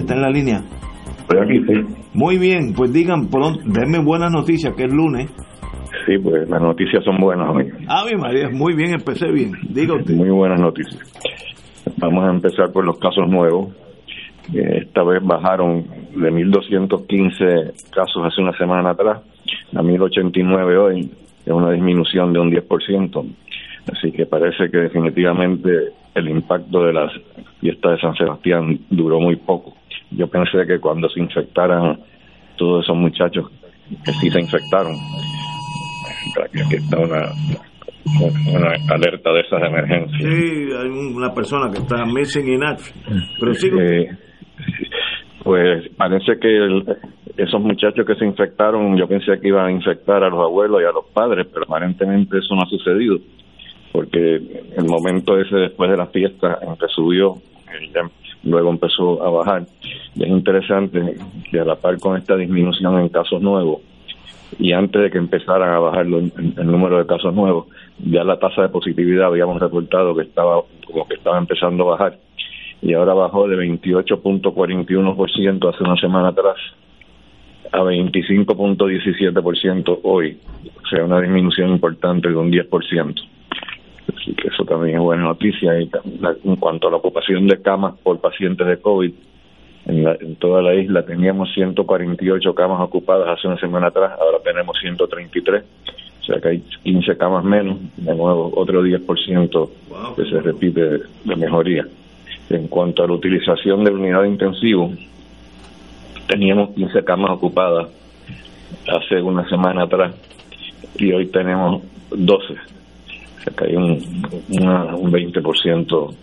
¿Está en la línea? Estoy aquí, sí. Muy bien, pues digan, pronto, denme buenas noticias, que es lunes. Sí, pues las noticias son buenas hoy. Mi María, muy bien, empecé bien. Diga usted. Muy buenas noticias. Vamos a empezar por los casos nuevos. Eh, Esta vez bajaron de 1.215 casos hace una semana atrás a 1.089 hoy. Es una disminución de un 10%. Así que parece que definitivamente el impacto de las fiestas de San Sebastián duró muy poco. Yo pensé que cuando se infectaran todos esos muchachos que sí se infectaron, que está una, una alerta de esas emergencias. Sí, hay una persona que está missing in action. Pero sigo. Eh, pues parece que el- esos muchachos que se infectaron, yo pensé que iban a infectar a los abuelos y a los padres, pero aparentemente eso no ha sucedido, porque el momento ese después de la fiesta en que subió, ya luego empezó a bajar. Y es interesante que a la par con esta disminución en casos nuevos, y antes de que empezaran a bajar el número de casos nuevos, ya la tasa de positividad habíamos reportado que estaba como que estaba empezando a bajar y ahora bajó de 28.41% hace una semana atrás a 25.17% hoy, o sea, una disminución importante de un 10%. Así que eso también es buena noticia. Y en cuanto a la ocupación de camas por pacientes de COVID, en, la- en toda la isla teníamos 148 camas ocupadas hace una semana atrás, ahora tenemos 133, o sea que hay 15 camas menos, de nuevo otro 10% que se repite de, de mejoría. En cuanto a la utilización de unidad de intensivo, teníamos 15 camas ocupadas hace una semana atrás y hoy tenemos 12. Que hay un, una- un 20%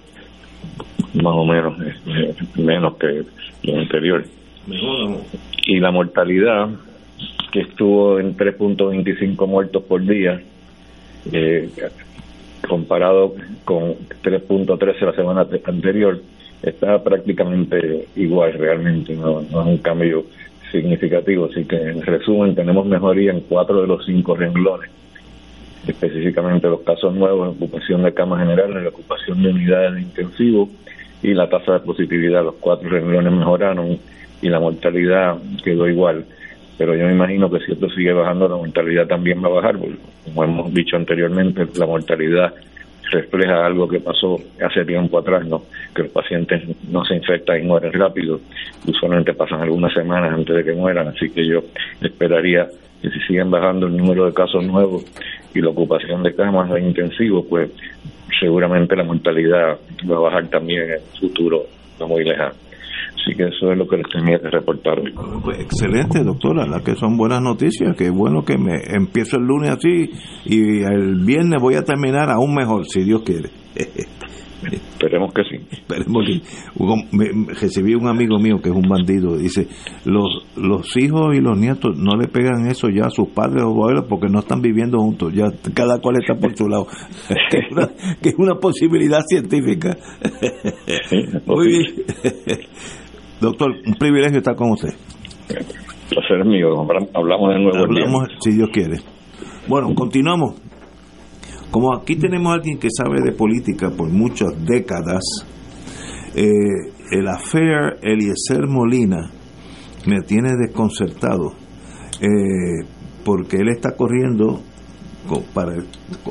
más o menos eh, menos que lo anterior. Y la mortalidad, que estuvo en 3.25 muertos por día, eh, comparado con 3.13 la semana te- anterior, está prácticamente igual realmente, no, no es un cambio significativo. Así que en resumen tenemos mejoría en cuatro de los cinco renglones, específicamente los casos nuevos, ocupación de camas generales, la ocupación de unidades de intensivo y la tasa de positividad. Los cuatro renglones mejoraron y la mortalidad quedó igual. Pero yo me imagino que si esto sigue bajando, la mortalidad también va a bajar. porque, como hemos dicho anteriormente, la mortalidad refleja algo que pasó hace tiempo atrás, ¿no? que los pacientes no se infectan y mueren rápido, usualmente pasan algunas semanas antes de que mueran, así que yo esperaría que si siguen bajando el número de casos nuevos y la ocupación de camas de intensivos, pues seguramente la mortalidad va a bajar también en el futuro, no muy lejano. Así que eso es lo que les tenía que reportar hoy. Pues excelente, doctora, las que son buenas noticias. Qué bueno que me empiezo el lunes así y el viernes voy a terminar aún mejor, si Dios quiere. Esperemos que sí. Esperemos que- recibí un amigo mío que es un bandido, dice, los, los hijos y los nietos no le pegan eso ya a sus padres o abuelos porque no están viviendo juntos, ya cada cual está por su lado, que, es una, que es una posibilidad científica. Muy bien. Doctor, un privilegio estar con usted. placer es mío. Hablamos de nuevo. el día. Si Dios quiere. Bueno, continuamos. Como aquí tenemos a alguien que sabe de política por muchas décadas, Eh, el affair Eliezer Molina me tiene desconcertado eh, porque él está corriendo para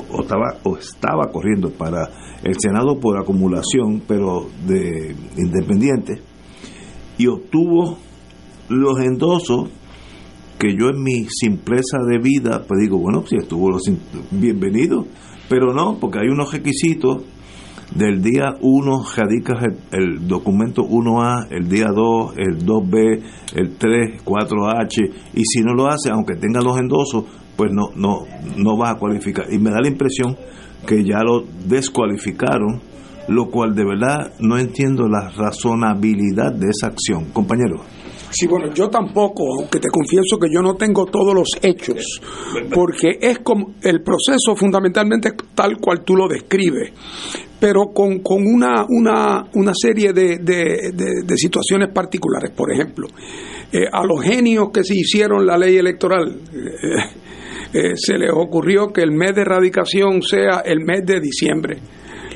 o estaba o estaba corriendo para el Senado por acumulación pero de independiente y obtuvo los endosos que yo en mi simpleza de vida pues digo bueno si estuvo los bienvenido pero no porque hay unos requisitos del día 1 radicas el, documento 1A, el día 2, el 2B, el 3, 4H, y si no lo hace, aunque tenga los endosos, pues no, no, no vas a cualificar. Y me da la impresión que ya lo descualificaron, lo cual de verdad no entiendo la razonabilidad de esa acción. Compañero. Sí, bueno, yo tampoco, aunque te confieso que yo no tengo todos los hechos, porque es como el proceso fundamentalmente tal cual tú lo describes, pero con, con una, una, una serie de, situaciones particulares. Por ejemplo, eh, a los genios que se hicieron la ley electoral, eh, eh, se les ocurrió que el mes de erradicación sea el mes de diciembre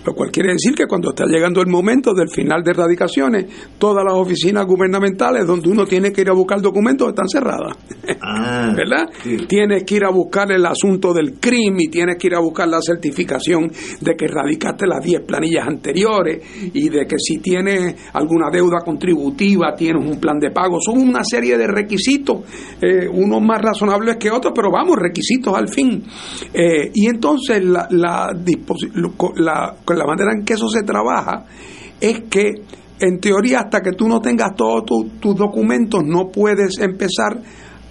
lo cual quiere decir que cuando está llegando el momento del final de erradicaciones, todas las oficinas gubernamentales donde uno tiene que ir a buscar documentos están cerradas. Ah, ¿Verdad? Tienes que ir a buscar el asunto del crimen y tienes que ir a buscar la certificación de que erradicaste las 10 planillas anteriores y de que si tienes alguna deuda contributiva tienes un plan de pago. Son una serie de requisitos, eh, unos más razonables que otros, pero vamos, requisitos al fin. Eh, y entonces la, la, la la manera en que eso se trabaja es que en teoría hasta que tú no tengas todos tus documentos no puedes empezar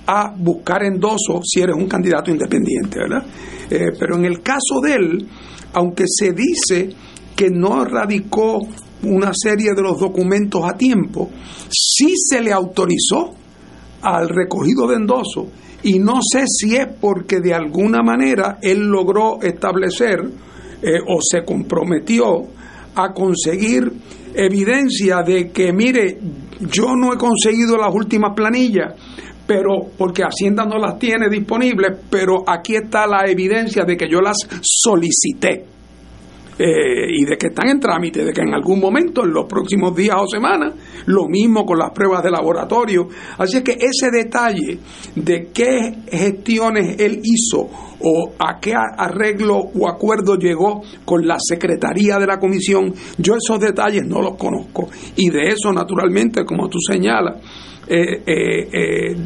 a buscar endoso si eres un candidato independiente, ¿verdad? Eh, pero en el caso de él, aunque se dice que no radicó una serie de los documentos a tiempo, sí se le autorizó al recogido de endoso y no sé si es porque de alguna manera él logró establecer eh, o se comprometió a conseguir evidencia de que, mire, yo no he conseguido las últimas planillas, pero porque Hacienda no las tiene disponibles, pero aquí está la evidencia de que yo las solicité. Eh, y de que están en trámite, de que en algún momento, en los próximos días o semanas, lo mismo con las pruebas de laboratorio. Así es que ese detalle de qué gestiones él hizo o a qué arreglo o acuerdo llegó con la Secretaría de la Comisión, yo esos detalles no los conozco. Y de eso, naturalmente, como tú señalas, eh, eh,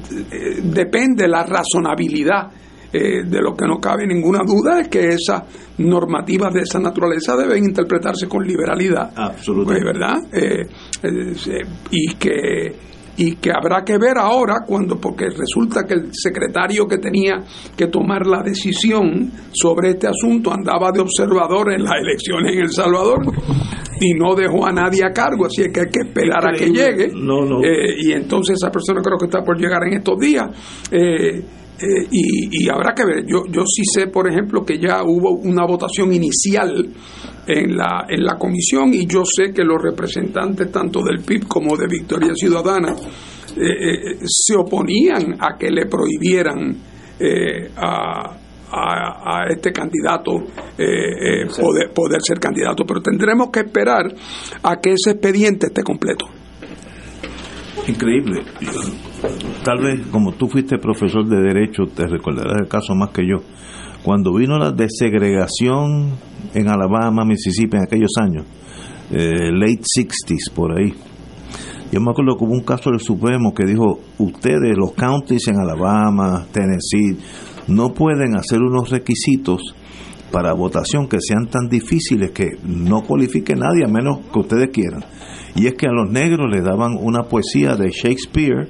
depende la razonabilidad eh, de lo que no cabe ninguna duda es que esas normativas de esa naturaleza deben interpretarse con liberalidad. Absolutamente. Pues, ¿Verdad? Eh, eh, y que y que habrá que ver ahora cuando porque resulta que el secretario que tenía que tomar la decisión sobre este asunto andaba de observador en las elecciones en El Salvador y no dejó a nadie a cargo así es que hay que esperar a que llegue y entonces esa persona creo que está por llegar en estos días eh, eh, y, habrá que ver, yo, yo sí sé, por ejemplo, que ya hubo una votación inicial en la, en la comisión y yo sé que los representantes tanto del PIB como de Victoria Ciudadana eh, eh, se oponían a que le prohibieran a, a, este candidato poder, poder ser candidato, pero tendremos que esperar a que ese expediente esté completo. Increíble. Tal vez, como tú fuiste profesor de Derecho, te recordarás el caso más que yo. Cuando vino la desegregación en Alabama, Mississippi, en aquellos años, eh, late 60s, por ahí. Yo me acuerdo que hubo un caso del Supremo que dijo, ustedes, los counties en Alabama, Tennessee, no pueden hacer unos requisitos para votación que sean tan difíciles que no cualifique nadie a menos que ustedes quieran y es que a los negros le daban una poesía de Shakespeare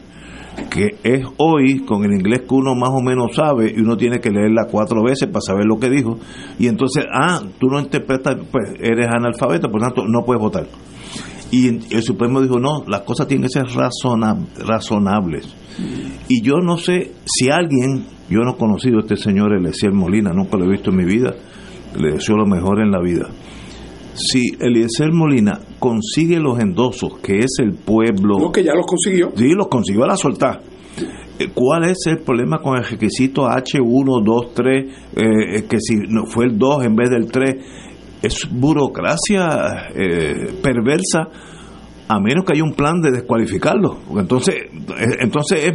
que es hoy con el inglés que uno más o menos sabe y uno tiene que leerla cuatro veces para saber lo que dijo y entonces, ah, tú no interpretas, pues eres analfabeto, por tanto no puedes votar. Y el Supremo dijo, no, las cosas tienen que ser razonables. Y yo no sé si alguien, yo no he conocido a este señor Eliezer Molina, nunca lo he visto en mi vida, le deseo lo mejor en la vida si Eliezer Molina consigue los endosos, que es el pueblo... No, que ya los consiguió. Sí, los consiguió a la soltar. Eh, ¿Cuál es el problema con el requisito H1, 2, 3, que si no fue el 2 en vez del 3? Es burocracia eh, perversa a menos que haya un plan de descualificarlo. Entonces, eh, entonces es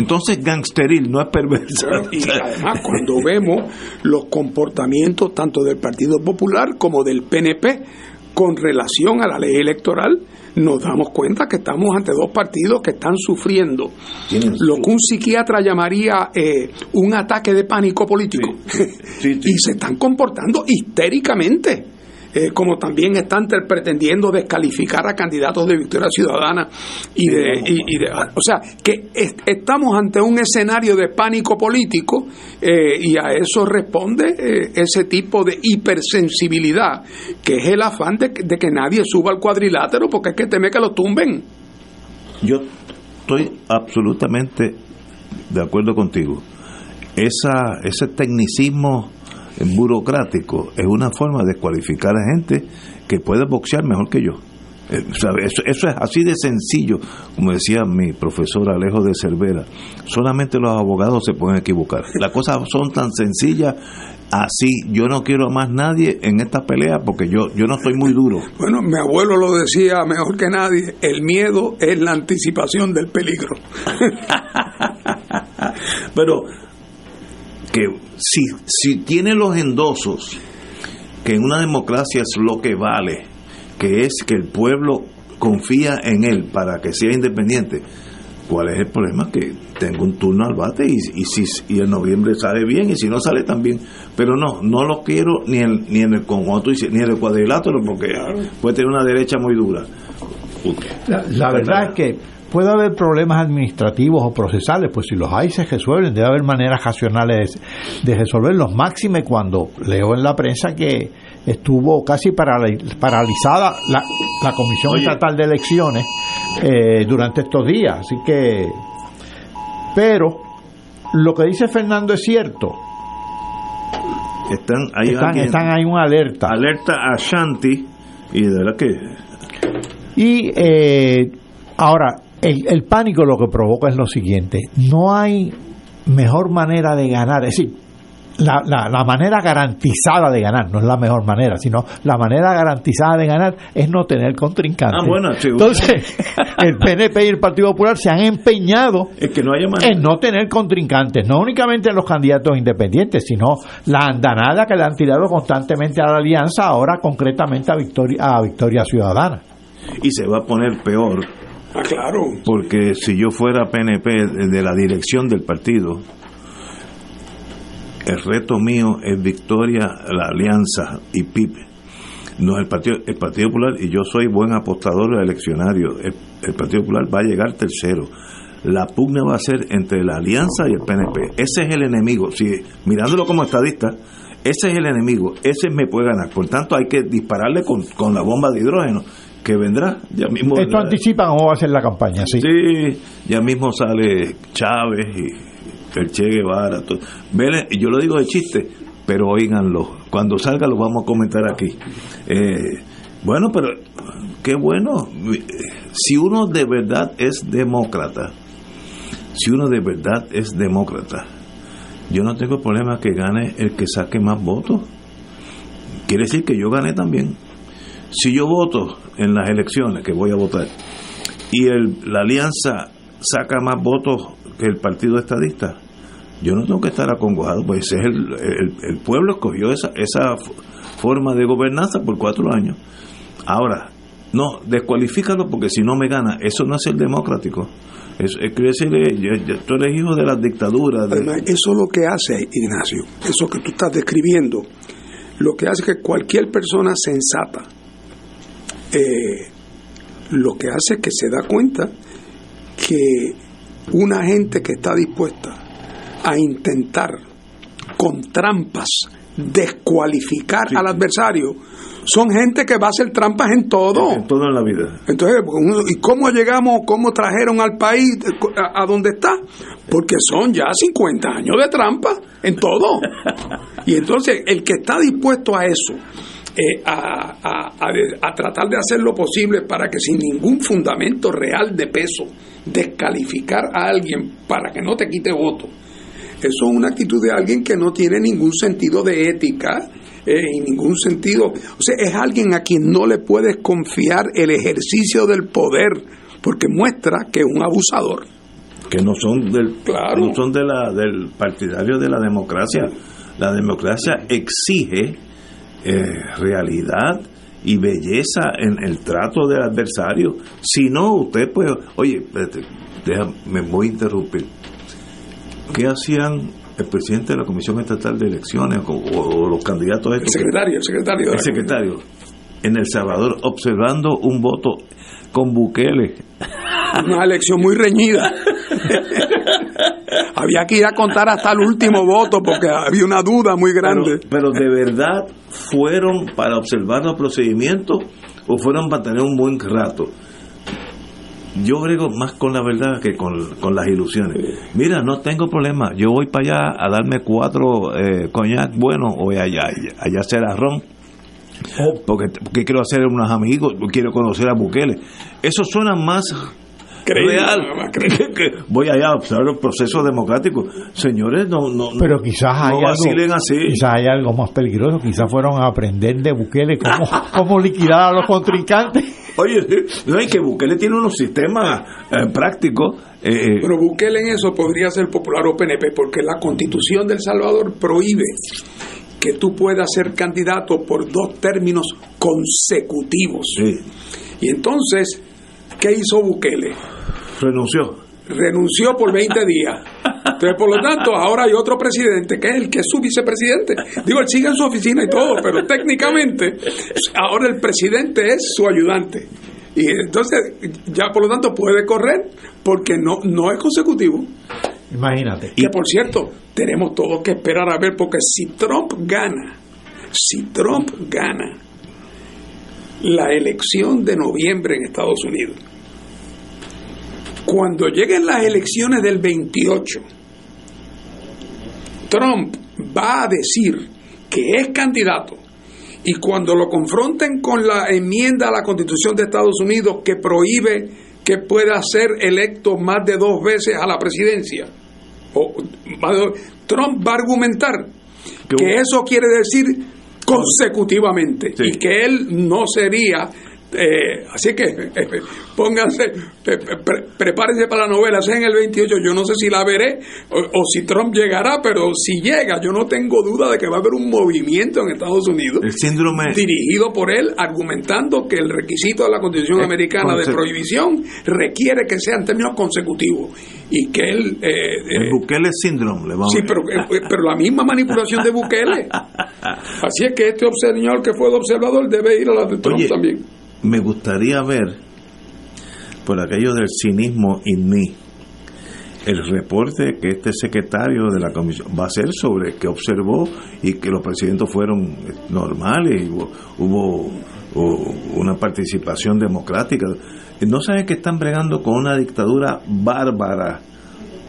entonces gangsteril, no es perverso. y además cuando vemos los comportamientos tanto del Partido Popular como del PNP con relación a la ley electoral, nos damos cuenta que estamos ante dos partidos que están sufriendo lo que un psiquiatra llamaría eh, un ataque de pánico político. y se están comportando histéricamente. Eh, como también están pretendiendo descalificar a candidatos de Victoria Ciudadana y de, y, de o sea que estamos ante un escenario de pánico político eh, y a eso responde eh, ese tipo de hipersensibilidad que es el afán de, que nadie suba al cuadrilátero porque es que teme que lo tumben. Yo estoy absolutamente de acuerdo contigo. Esa ese tecnicismo burocrático es una forma de descualificar a gente que puede boxear mejor que yo. Eh, eso, eso, es así de sencillo, como decía mi profesor Alejo de Cervera. Solamente los abogados se pueden equivocar. Las cosas son tan sencillas así. Yo no quiero a más nadie en esta pelea porque yo, yo no estoy muy duro. Bueno, mi abuelo lo decía mejor que nadie. El miedo es la anticipación del peligro. Pero que si, si tiene los endosos, que en una democracia es lo que vale, que es que el pueblo confía en él para que sea independiente, ¿cuál es el problema? Que tengo un turno al bate y, y si y en noviembre sale bien y si no sale también. Pero no, no lo quiero ni en, ni en el conjunto ni en el cuadrilátero porque puede tener una derecha muy dura. la verdad es que puede haber problemas administrativos o procesales, pues si los hay se resuelven, debe haber maneras racionales de resolverlos, máxime cuando leo en la prensa que estuvo casi paralizada la, la Comisión Estatal de Elecciones eh, durante estos días, así que, pero lo que dice Fernando es cierto. Están ahí, están, están ahí una alerta. Alerta a Shanti y de la que... Y eh, ahora, el, pánico lo que provoca es lo siguiente, no hay mejor manera de ganar, es decir, la, la, manera garantizada de ganar, no es la mejor manera, sino la manera garantizada de ganar es no tener contrincantes. Ah, bueno, Entonces, el PNP y el Partido Popular se han empeñado que no en no tener contrincantes, no únicamente en los candidatos independientes, sino la andanada que le han tirado constantemente a la alianza, ahora concretamente a Victoria, a Victoria Ciudadana. Y se va a poner peor Ah, claro. Porque si yo fuera PNP de la dirección del partido, el reto mío es victoria, la alianza y PIB. No el partido, el partido Popular, y yo soy buen apostador eleccionario, el, el Partido Popular va a llegar tercero. La pugna va a ser entre la alianza y el PNP. Ese es el enemigo. Si, mirándolo como estadista, ese es el enemigo. Ese me puede ganar. Por tanto, hay que dispararle con, con la bomba de hidrógeno que vendrá. Ya mismo, Esto anticipa cómo va a ser la campaña, sí. Sí, ya mismo sale Chávez y el Che Guevara. Todo. yo lo digo de chiste, pero oíganlo. Cuando salga lo vamos a comentar aquí. Eh, bueno, pero qué bueno. Si uno de verdad es demócrata, si uno de verdad es demócrata, yo no tengo problema que gane el que saque más votos. Quiere decir que yo gané también. Si yo voto en las elecciones, que voy a votar, y el, la alianza saca más votos que el partido estadista, yo no tengo que estar acongojado, pues es el, el, pueblo escogió esa, esa forma de gobernanza por cuatro años. Ahora, no, descualifícalo porque si no me gana, eso no es el democrático. Es, es tú eres hijo de las dictaduras. eso es lo que hace, Ignacio, eso que tú estás describiendo, lo que hace que cualquier persona sensata, eh, lo que hace es que se da cuenta que una gente que está dispuesta a intentar con trampas descualificar al adversario son gente que va a hacer trampas en todo. En todo en la vida. Entonces, ¿y cómo llegamos, cómo trajeron al país a, donde está? Porque son ya 50 años de trampa en todo. Y entonces, el que está dispuesto a eso, eh, a, a, tratar de hacer lo posible para que sin ningún fundamento real de peso descalificar a alguien para que no te quite voto. Eso es una actitud de alguien que no tiene ningún sentido de ética eh, en ningún sentido. O sea, es alguien a quien no le puedes confiar el ejercicio del poder, porque muestra que es un abusador. Que no son del, Claro. no son de la, del partidario de la democracia. La democracia exige eh, realidad y belleza en el trato del adversario. Si no, usted puede. Oye, déjame, me voy a interrumpir. ¿Qué hacían el presidente de la Comisión Estatal de Elecciones o, o los candidatos El estos? secretario, el secretario. el secretario en El Salvador observando un voto con Bukele. Una elección muy reñida. Había que ir a contar hasta el último voto porque había una duda muy grande. pero de verdad fueron para observar los procedimientos o fueron para tener un buen rato. Yo brego más con la verdad que con, con las ilusiones. Mira, no tengo problema. Yo voy para allá a darme cuatro eh, coñac buenos o allá, allá, hacer arrón. Porque, porque quiero hacer unos amigos, quiero conocer a Bukele. Eso suena más Creíble, real que, voy allá a observar los procesos democráticos. Señores, no, no, Pero quizás hay, no vacilen algo, así. quizás hay algo más peligroso. Quizás fueron a aprender de Bukele cómo, cómo liquidar a los contrincantes. Oye, no hay que Bukele tiene unos sistemas eh, prácticos. eh, eh, Pero Bukele en eso podría ser popular o PNP porque la constitución del Salvador prohíbe que tú puedas ser candidato por dos términos consecutivos. sí, Y entonces, ¿qué hizo Bukele? Renunció. renunció por 20 días. Entonces, por lo tanto, ahora hay otro presidente que es el que es su vicepresidente. Digo, él sigue en su oficina y todo, pero técnicamente ahora el presidente es su ayudante. Y entonces, ya por lo tanto puede correr porque no, no es consecutivo. Imagínate. Que por cierto, tenemos todos que esperar a ver porque si Trump gana, si Trump gana la elección de noviembre en Estados Unidos, cuando lleguen las elecciones del 28, Trump va a decir que es candidato y cuando lo confronten con la enmienda a la Constitución de Estados Unidos que prohíbe que pueda ser electo más de dos veces a la presidencia, o Trump va a argumentar Que- que eso quiere decir consecutivamente Sí. y que él no sería eh, así que eh, pónganse eh, pre- prepárense para la novela sea en el 28 yo no sé si la veré o, o si Trump llegará pero si llega yo no tengo duda de que va a haber un movimiento en Estados Unidos El síndrome. dirigido por él argumentando que el requisito de la Constitución Eh, americana de prohibición requiere que sea en términos consecutivos y que él eh, El eh, Bukele síndrome, le vamos Sí, a pero, eh, pero la misma manipulación de Bukele. Así es que este señor que fue de observador debe ir a la de Trump Oye, también. Me gustaría ver, por aquello del cinismo mí, el reporte que este secretario de la comisión va a hacer sobre que observó y que los presidentes fueron normales, y hubo una participación democrática. No saben que están bregando con una dictadura bárbara.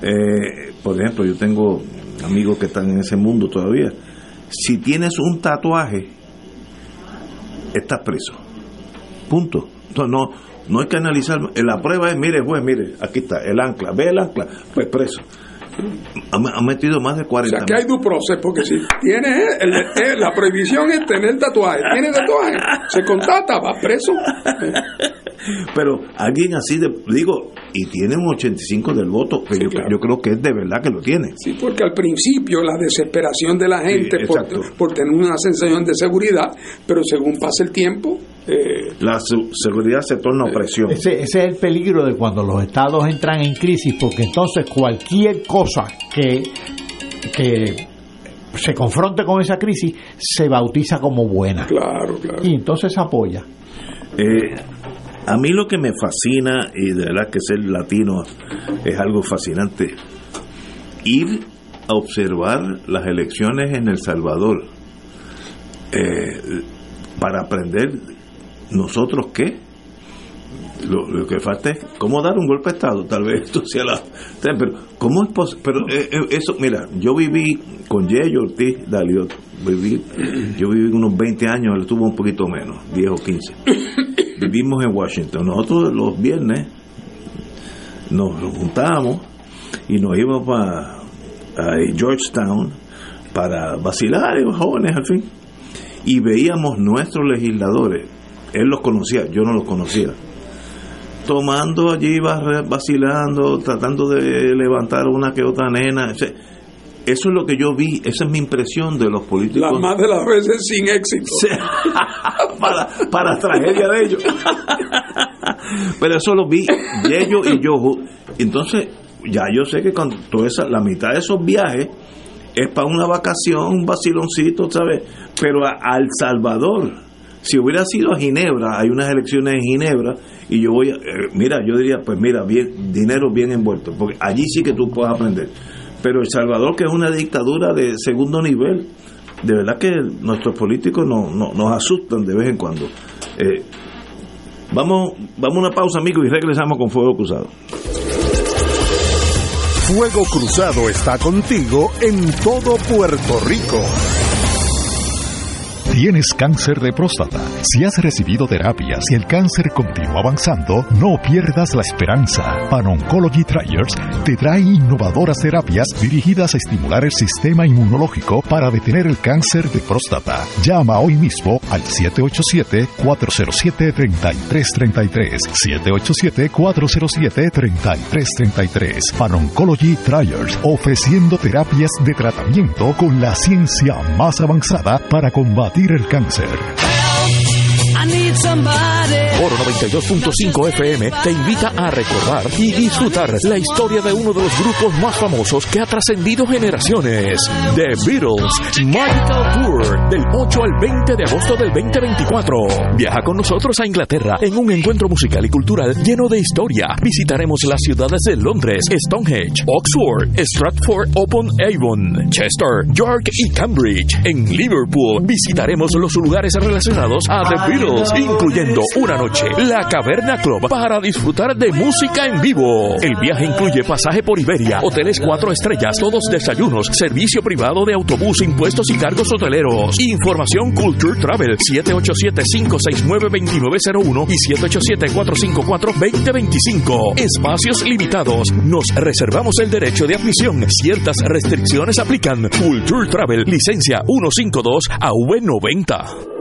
Eh, por ejemplo, yo tengo amigos que están en ese mundo todavía. Si tienes un tatuaje, estás preso. Punto. Entonces, no, no hay que analizar. La prueba es, mire, juez, mire, aquí está, el ancla. Ve el ancla, pues preso. Han metido más de O 40 sea, que hay due process, porque si tienes el- el- la prohibición es tener tatuaje. Tienes tatuaje, se contata, va preso. Pero alguien así, de, digo, y tiene un 85 del voto, que Sí, yo, claro. yo creo que es de verdad que lo tiene. Sí, porque al principio la desesperación de la gente Sí, por, tener una sensación de seguridad, pero según pasa el tiempo, eh, La su- seguridad se torna opresión. Ese, ese es el peligro de cuando los estados entran en crisis, porque entonces cualquier cosa que, que se confronte con esa crisis se bautiza como buena. claro, claro. Y entonces se apoya. Eh, a mí lo que me fascina, y de verdad que ser latino es algo fascinante, ir a observar las elecciones en El Salvador eh, para aprender nosotros qué. Lo, que falta es cómo dar un golpe de Estado, tal vez esto sea la... Pero, ¿cómo es posible? Pero eh, eh, eso, mira, yo viví con Yeyo Ortiz Daliot, viví, yo viví unos 20 años, él estuvo un poquito menos, 10 o 15 vivimos en Washington. Nosotros los viernes nos juntábamos y nos íbamos para Georgetown para vacilar, los jóvenes al fin. y veíamos nuestros legisladores, él los conocía, yo no los conocía, tomando allí, vacilando, tratando de levantar una que otra nena. Eso es lo que yo vi, esa es mi impresión de los políticos. La más de las veces sin éxito. para, para tragedia de ellos. Pero eso lo vi, ellos y yo. Entonces, ya yo sé que con toda esa, la mitad de esos viajes es para una vacación, un vaciloncito, ¿sabes? Pero a, El Salvador, si hubiera sido a Ginebra, hay unas elecciones en Ginebra, y yo voy a, eh, mira, yo diría, pues mira, bien, dinero bien envuelto, porque allí sí que tú puedes aprender. Pero El Salvador, que es una dictadura de segundo nivel, de verdad que nuestros políticos no, nos asustan de vez en cuando. Eh, vamos, vamos a una pausa, amigos, y regresamos con Fuego Cruzado. Fuego Cruzado está contigo en todo Puerto Rico. Tienes cáncer de próstata. Si has recibido terapias y el cáncer continúa avanzando, no pierdas la esperanza. Pan-Oncology Triers te trae innovadoras terapias dirigidas a estimular el sistema inmunológico para detener el cáncer de próstata. Llama hoy mismo al 787-407-3333. 787-407-3333. Pan-Oncology Triers, ofreciendo terapias de tratamiento con la ciencia más avanzada para combatir el cáncer. Oro 92.5 FM te invita a recordar y disfrutar la historia de uno de los grupos más famosos que ha trascendido generaciones, The Beatles Magical Tour, del 8 al 20 de agosto del 2024. Viaja con nosotros a Inglaterra en un encuentro musical y cultural lleno de historia. Visitaremos las ciudades de Londres, Stonehenge, Oxford, Stratford upon Avon, Chester, York y Cambridge. En Liverpool visitaremos los lugares relacionados a The Beatles, incluyendo una noche la Caverna Club para disfrutar de música en vivo. El viaje incluye pasaje por Iberia, hoteles cuatro estrellas, todos desayunos, servicio privado de autobús, impuestos y cargos hoteleros. Información Culture Travel 787-569-2901 y 787-454-2025. Espacios limitados. Nos reservamos el derecho de admisión. Ciertas restricciones aplican. Culture Travel, licencia 152 a V90.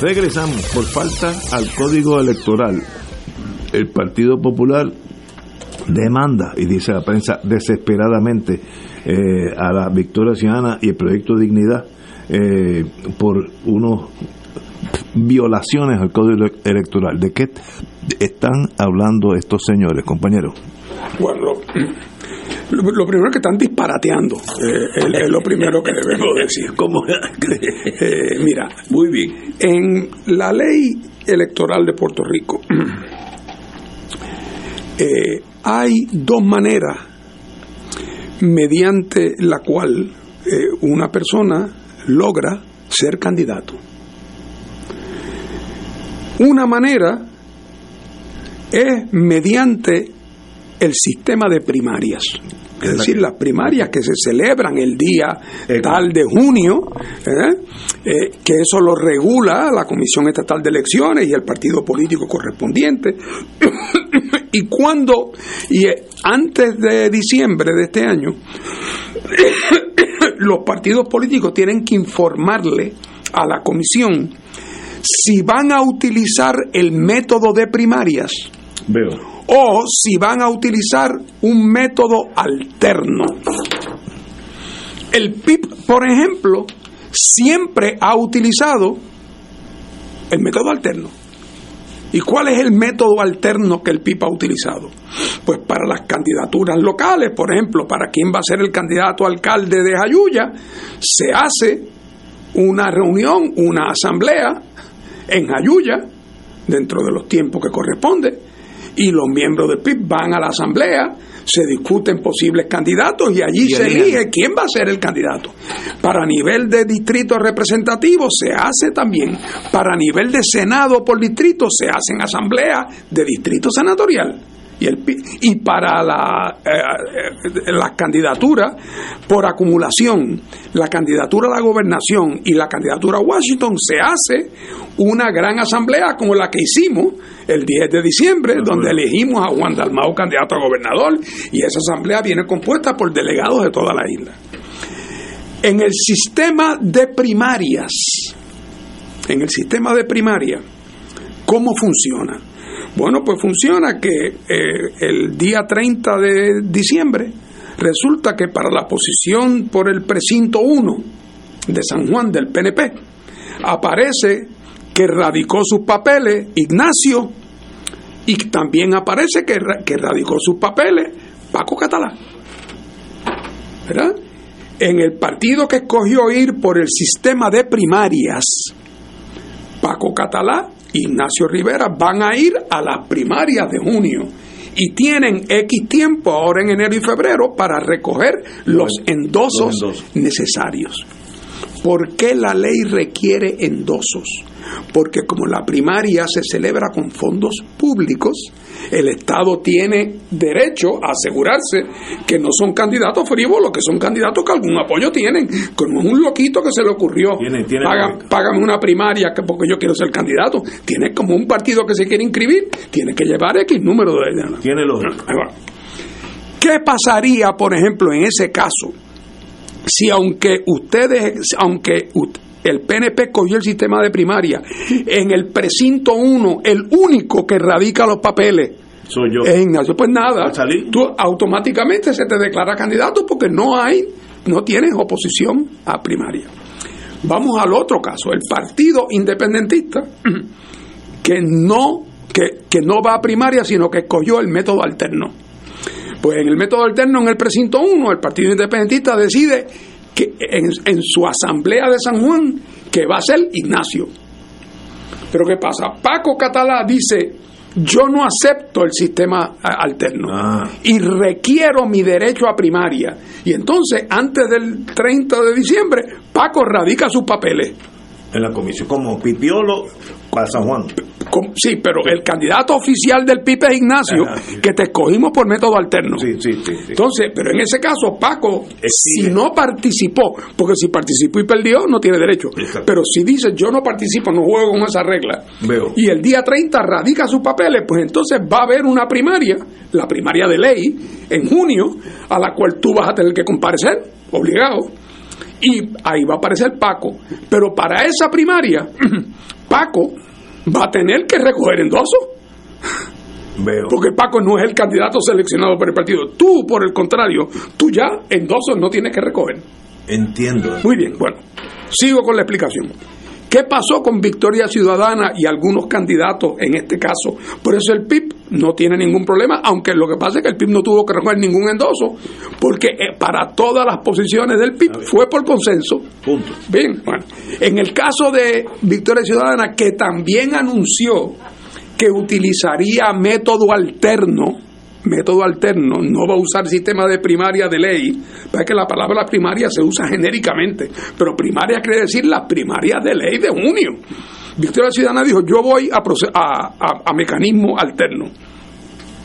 Regresamos por falta al código electoral. El Partido Popular demanda, y dice la prensa desesperadamente, eh, a la Victoria Ciudadana y el Proyecto Dignidad eh, por unos violaciones al código electoral. ¿De qué están hablando estos señores, compañeros? Lo, primero que están disparateando, eh, es, lo primero que debemos decir. ¿Cómo? Eh, mira, muy bien. En la ley electoral de Puerto Rico eh, hay dos maneras mediante la cual una persona logra ser candidato. Una manera es mediante el sistema de primarias. Es decir, las primarias que se celebran el día tal de junio, ¿eh? Eh, que eso lo regula la Comisión Estatal de Elecciones y el partido político correspondiente. y cuando, y eh, antes de diciembre de este año, los partidos políticos tienen que informarle a la comisión si van a utilizar el método de primarias. Veo o si van a utilizar un método alterno. El PIB, por ejemplo, siempre ha utilizado el método alterno. ¿Y cuál es el método alterno que el PIB ha utilizado? Pues para las candidaturas locales, por ejemplo, para quién va a ser el candidato alcalde de Jayuya, se hace una reunión, una asamblea en Jayuya, dentro de los tiempos que corresponde, y los miembros del PIB van a la asamblea, se discuten posibles candidatos y allí se elige quién va a ser el candidato. Para nivel de distrito representativo se hace también, para nivel de Senado por distrito se hacen asambleas de distrito senatorial y, el, y para la, eh, las candidaturas por acumulación, la candidatura a la gobernación y la candidatura a Washington, se hace una gran asamblea como la que hicimos el 10 de diciembre, donde elegimos a Juan Dalmao candidato a gobernador, y esa asamblea viene compuesta por delegados de toda la isla. En el sistema de primarias, en el sistema de primaria, ¿cómo funciona? Bueno, pues funciona que eh, el día 30 de diciembre resulta que para la posición por el precinto 1 de San Juan del PNP aparece que radicó sus papeles Ignacio y también aparece que, que radicó sus papeles Paco Catalá. ¿Verdad? En el partido que escogió ir por el sistema de primarias, Paco Catalá Ignacio Rivera van a ir a las primarias de junio y tienen X tiempo ahora en enero y febrero para recoger los endosos, necesarios. ¿Por qué la ley requiere endosos? Porque como la primaria se celebra con fondos públicos, el Estado tiene derecho a asegurarse que no son candidatos frívolos, que son candidatos que algún apoyo tienen, como un loquito que se le ocurrió, págame una primaria que porque yo quiero ser candidato, tiene como un partido que se quiere inscribir, tiene que llevar X número de... Tiene los... ¿Qué pasaría, por ejemplo, en ese caso, si aunque ustedes, aunque el PNP cogió el sistema de primaria, en el precinto 1, el único que radica los papeles soy yo. Es Ignacio. Pues nada, tú automáticamente se te declara candidato porque no hay, no tienes oposición a primaria. Vamos al otro caso, el partido independentista que no, que, que no va a primaria, sino que escogió el método alterno. Pues en el método alterno, en el precinto 1, el Partido Independentista decide que en, en, su asamblea de San Juan que va a ser Ignacio. Pero ¿qué pasa? Paco Catalá dice, yo no acepto el sistema alterno ah. y requiero mi derecho a primaria. Y entonces, antes del 30 de diciembre, Paco radica sus papeles. En la comisión, como Pipiolo para San Juan. Sí, pero el candidato oficial del PIB es Ignacio, que te escogimos por método alterno. Sí, sí, sí, Entonces, pero en ese caso, Paco, si no participó, porque si participó y perdió, no tiene derecho. Pero si dice, yo no participo, no juego con esa regla, Veo. y el día 30 radica sus papeles, pues entonces va a haber una primaria, la primaria de ley, en junio, a la cual tú vas a tener que comparecer, obligado y ahí va a aparecer Paco. Pero para esa primaria, Paco va a tener que recoger endoso. Veo. Porque Paco no es el candidato seleccionado por el partido. Tú, por el contrario, tú ya endosos no tienes que recoger. Entiendo. Muy bien, bueno, sigo con la explicación. ¿Qué pasó con Victoria Ciudadana y algunos candidatos en este caso? Por eso el PIB no tiene ningún problema, aunque lo que pasa es que el PIB no tuvo que recoger ningún endoso, porque eh, para todas las posiciones del PIB fue por consenso. Punto. Bien, bueno. En el caso de Victoria Ciudadana, que también anunció que utilizaría método alterno, método alterno, no va a usar sistema de primaria de ley, para que la palabra primaria se usa genéricamente, pero primaria quiere decir las primarias de ley de junio. Victoria Ciudadana dijo, yo voy a, a, a mecanismo alterno.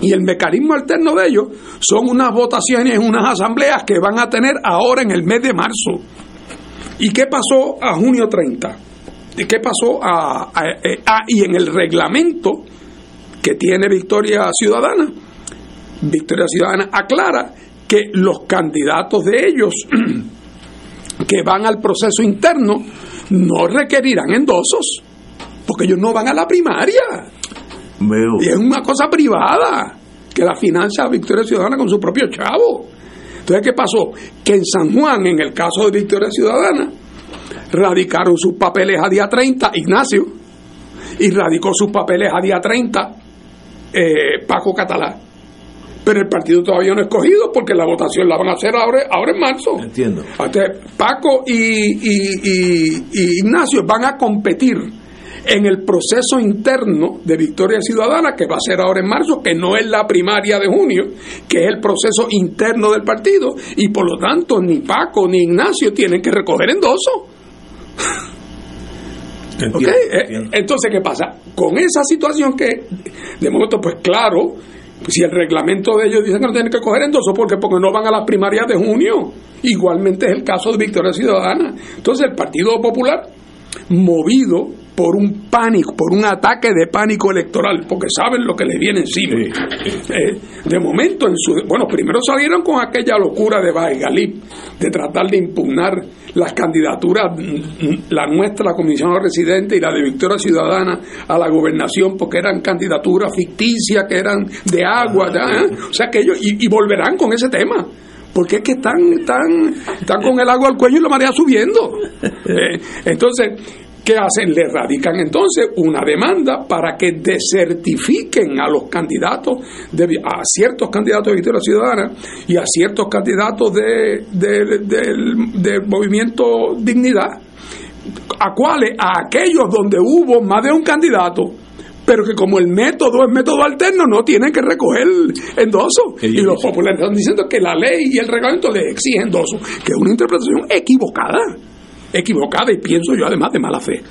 Y el mecanismo alterno de ellos son unas votaciones unas asambleas que van a tener ahora en el mes de marzo. ¿Y qué pasó a junio 30? ¿Y qué pasó a, a, y en el reglamento que tiene Victoria Ciudadana? Victoria Ciudadana aclara que los candidatos de ellos que van al proceso interno no requerirán endosos, porque ellos no van a la primaria. Y es una cosa privada que la financia Victoria Ciudadana con su propio chavo. Entonces, ¿qué pasó? Que en San Juan, en el caso de Victoria Ciudadana, radicaron sus papeles a día 30 Ignacio y radicó sus papeles a día 30 eh, Paco Catalá pero el partido todavía no ha escogido porque la votación la van a hacer ahora, ahora en marzo. Entiendo. Paco y, y, Ignacio van a competir en el proceso interno de Victoria Ciudadana, que va a ser ahora en marzo, que no es la primaria de junio, que es el proceso interno del partido, y por lo tanto ni Paco ni Ignacio tienen que recoger endoso. Eh, entonces, ¿qué pasa? Con esa situación que, de momento, pues claro, si el reglamento de ellos dice que no tienen que coger endoso, porque Porque no van a las primarias de junio. Igualmente es el caso de Victoria Ciudadana. Entonces, el Partido Popular, movido por un pánico, por un ataque de pánico electoral, porque saben lo que les viene encima. Eh, de momento, en su, bueno, primero salieron con aquella locura de Galip, de tratar de impugnar las candidaturas, la nuestra, la comisión residente y la de Victoria Ciudadana a la gobernación, porque eran candidaturas ficticias, que eran de agua, ¿eh? o sea que ellos, y, volverán con ese tema porque es que están, están, están con el agua al cuello y la marea subiendo. Eh, entonces, ¿Qué hacen? Le radican entonces una demanda para que desertifiquen a los candidatos, de, a ciertos candidatos de Victoria Ciudadana y a ciertos candidatos de, del movimiento Dignidad. ¿A cuáles? A aquellos donde hubo más de un candidato pero que como el método es método alterno, no tienen que recoger endoso. Y los populares están diciendo que la ley y el reglamento le exigen endoso, que es una interpretación equivocada equivocada y pienso yo además de mala fe.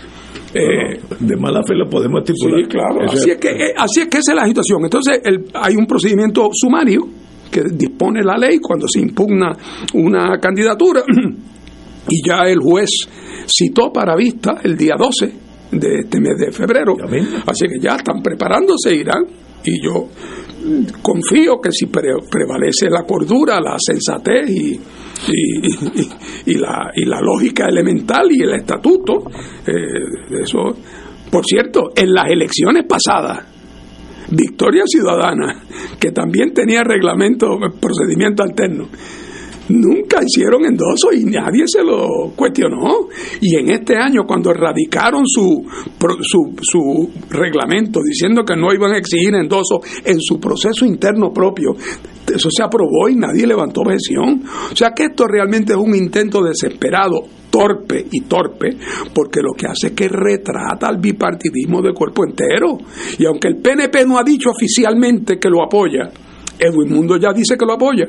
Eh, de mala fe lo podemos estipular. Sí, claro. Así es, que, eh, así es que esa es la situación. Entonces hay un procedimiento sumario que dispone la ley cuando se impugna una candidatura y ya el juez citó para vista el día 12 de este mes de febrero. Así que ya están preparándose, irán y yo confío que si prevalece la cordura, la sensatez y, y, la, y la lógica elemental y el estatuto, eh, eso, por cierto, en las elecciones pasadas, Victoria Ciudadana, que también tenía reglamento, procedimiento alterno, nunca hicieron endoso y nadie se lo cuestionó. Y en este año, cuando erradicaron su, su, su reglamento diciendo que no iban a exigir endoso en su proceso interno propio, eso se aprobó y nadie levantó objeción. O sea que esto realmente es un intento desesperado, torpe y torpe, porque lo que hace es que retrata al bipartidismo de cuerpo entero. Y aunque el PNP no ha dicho oficialmente que lo apoya, Edwin Mundo ya dice que lo apoya.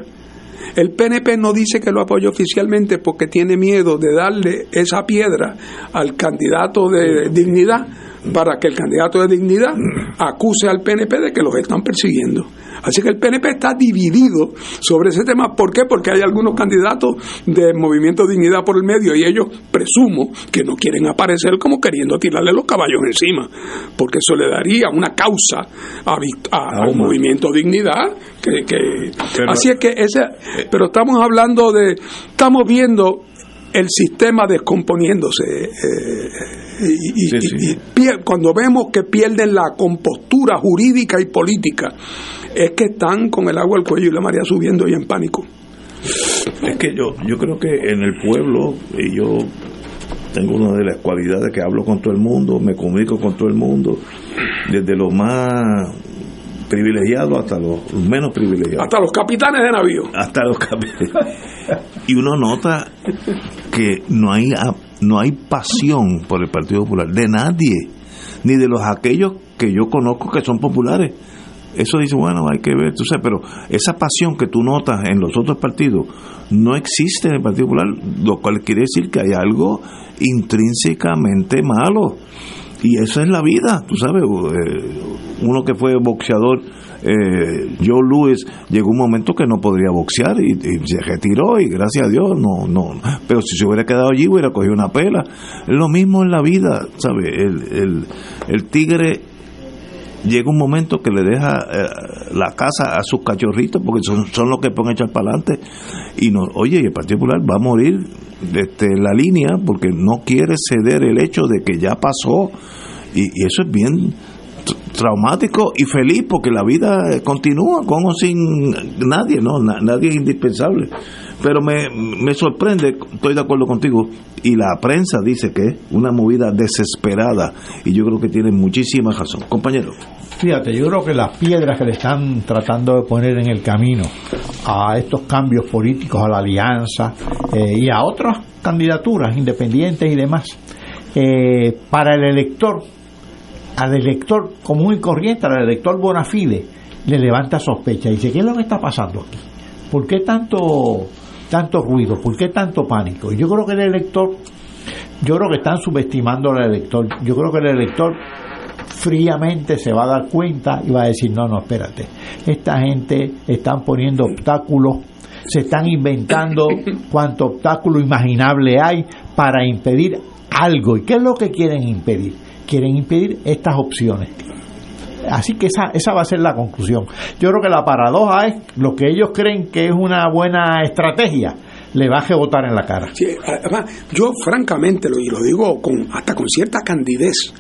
El PNP no dice que lo apoya oficialmente porque tiene miedo de darle esa piedra al candidato de dignidad para que el candidato de dignidad acuse al PNP de que los están persiguiendo. Así que el PNP está dividido sobre ese tema. ¿Por qué? Porque hay algunos candidatos de Movimiento Dignidad por el medio y ellos presumo que no quieren aparecer como queriendo tirarle los caballos encima, porque eso le daría una causa a, un Movimiento Dignidad. Que, así es que ese, pero estamos hablando de, estamos viendo el sistema descomponiéndose. Eh, y, cuando vemos que pierden la compostura jurídica y política, es que están con el agua al cuello y la marea subiendo y en pánico. Es que yo, yo creo que en el pueblo, y yo tengo una de las cualidades que hablo con todo el mundo, me comunico con todo el mundo, desde los más privilegiados hasta los menos privilegiados. Hasta los capitanes de navío. Hasta los capitanes. y uno nota que no hay, no hay pasión por el Partido Popular, de nadie, ni de los aquellos que yo conozco que son populares. Eso dice, bueno, hay que ver, tú sabes, pero esa pasión que tú notas en los otros partidos no existe en el Partido Popular, lo cual quiere decir que hay algo intrínsecamente malo. Y eso es la vida, tú sabes, eh, uno que fue boxeador, eh, Joe Louis, llegó un momento que no podría boxear y, se retiró y gracias a Dios no, no, pero si se hubiera quedado allí hubiera cogido una pela. Es lo mismo en la vida, ¿sabes? El, el, el tigre llega un momento que le deja eh, la casa a sus cachorritos porque son, son los que pueden echar para adelante y no, oye, el Partido Popular va a morir desde la línea porque no quiere ceder el hecho de que ya pasó y, eso es bien traumático y feliz porque la vida continúa con o sin nadie, no, nadie es indispensable. Pero me, me sorprende, estoy de acuerdo contigo, y la prensa dice que es una movida desesperada y yo creo que tiene muchísima razón. Compañero. Fíjate, yo creo que las piedras que le están tratando de poner en el camino a estos cambios políticos, a la alianza eh, y a otras candidaturas independientes y demás, eh, para el elector al elector común y corriente, al elector bona fide, le levanta sospecha. Dice, ¿qué es lo que está pasando aquí? ¿Por qué tanto, tanto ruido? ¿Por qué tanto pánico? Yo creo que el elector, yo creo que están subestimando al elector. Yo creo que el elector fríamente se va a dar cuenta y va a decir, no, no, espérate, esta gente están poniendo obstáculos, se están inventando cuánto obstáculo imaginable hay para impedir algo. ¿Y qué es lo que quieren impedir? Quieren impedir estas opciones. Así que esa, esa va a ser la conclusión. Yo creo que la paradoja es lo que ellos creen que es una buena estrategia, le va a rebotar en la cara. Sí, además, yo francamente lo, y lo digo con, hasta con cierta candidez,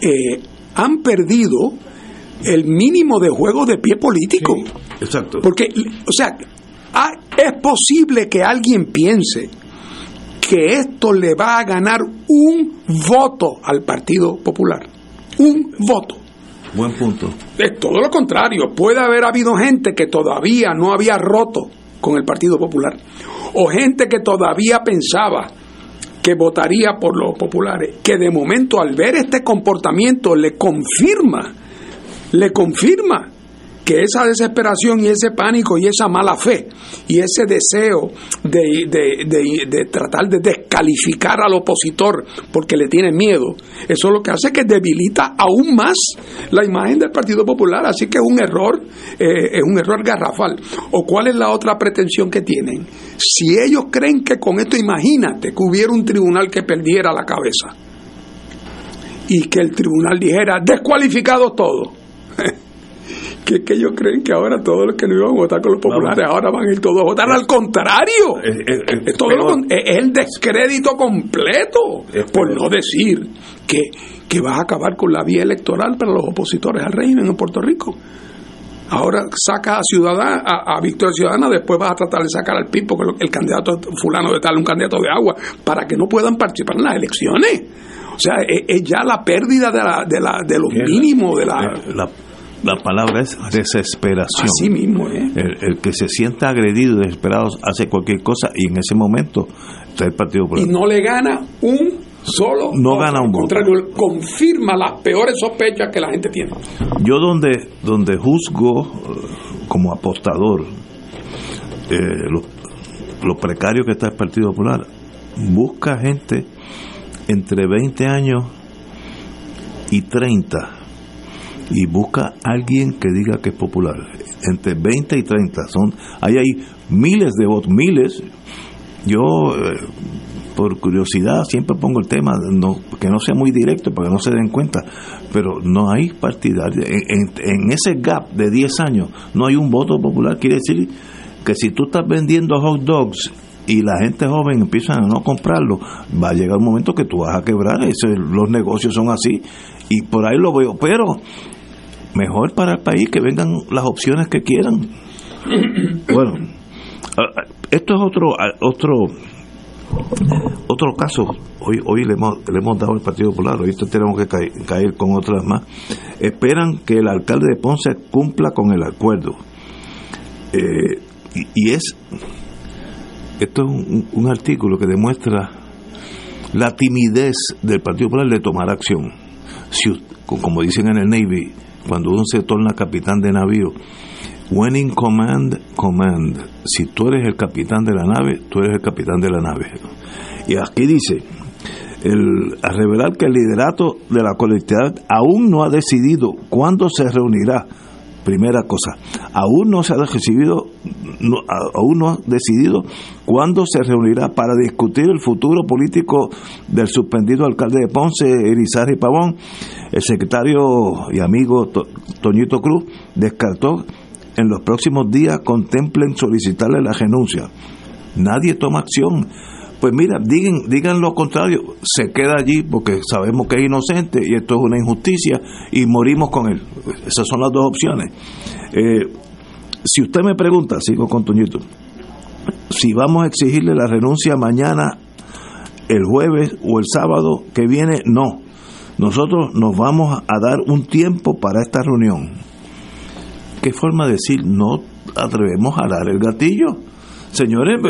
eh, han perdido el mínimo de juego de pie político. Exacto. Porque, o sea, es posible que alguien piense que esto le va a ganar un voto al Partido Popular. Un voto. Buen punto. Es todo lo contrario. Puede haber habido gente que todavía no había roto con el Partido Popular. O gente que todavía pensaba que votaría por los populares, que de momento al ver este comportamiento le confirma, le confirma que esa desesperación y ese pánico y esa mala fe y ese deseo de, de, tratar de descalificar al opositor porque le tiene miedo, eso lo que hace que debilita aún más la imagen del Partido Popular. Así que es un error, eh, es un error garrafal. ¿O cuál es la otra pretensión que tienen? Si ellos creen que con esto, imagínate que hubiera un tribunal que perdiera la cabeza y que el tribunal dijera descualificados todos que, que ellos creen que ahora todos los que no iban a votar con los populares ahora van a ir todos a votar. Al contrario, es, todo el descrédito completo, por no decir que, que va a acabar con la vía electoral para los opositores al régimen en Puerto Rico. Ahora saca a Ciudadana, a, Victoria Ciudadana, después va a tratar de sacar al PIB porque el candidato fulano de tal, un candidato de agua, para que no puedan participar en las elecciones. O sea, es, ya la pérdida de, la, de, la, de los mínimos de la la palabra es desesperación. Así mismo, ¿eh? El, que se sienta agredido, desesperado, hace cualquier cosa y en ese momento está el Partido Popular. Y no le gana un solo no gana un voto. contrario confirma las peores sospechas que la gente tiene yo donde donde juzgo eh, como apostador eh, lo, lo, precario que está el Partido Popular busca gente entre 20 años y 30 y busca alguien que diga que es popular. Entre 20 y 30 son, ahí hay miles de votos, miles. Yo, eh, por curiosidad, siempre pongo el tema, no, que no sea muy directo para que no se den cuenta, pero no hay partidarios. En, en, ese gap de 10 años no hay un voto popular, quiere decir que si tú estás vendiendo hot dogs y la gente joven empieza a no comprarlo, va a llegar un momento que tú vas a quebrar, Eso, los negocios son así y por ahí lo veo, pero mejor para el país que vengan las opciones que quieran. Bueno, esto es otro otro otro caso. Hoy hoy le hemos, le hemos dado al Partido Popular, hoy tenemos que caer, con otras más. Esperan que el alcalde de Ponce cumpla con el acuerdo. Eh, y, es esto es un, un artículo que demuestra la timidez del Partido Popular de tomar acción. Si, como dicen en el Navy, cuando uno se torna capitán de navío, when in command, command. Si tú eres el capitán de la nave, tú eres el capitán de la nave. Y aquí dice, el, a revelar que el liderato de la colectividad aún no ha decidido cuándo se reunirá Primera cosa, aún no se ha decidido, aún no ha decidido cuándo se reunirá para discutir el futuro político del suspendido alcalde de Ponce, y Pavón. El secretario y amigo Toñito Cruz descartó en los próximos días contemplen solicitarle la renuncia. Nadie toma acción pues mira, digan, digan lo contrario, se queda allí porque sabemos que es inocente y esto es una injusticia y morimos con él. Esas son las dos opciones. Eh, si usted me pregunta, sigo con Toñito, si vamos a exigirle la renuncia mañana, el jueves o el sábado que viene, no. Nosotros nos vamos a dar un tiempo para esta reunión. ¿Qué forma de decir no atrevemos a dar el gatillo? Señores,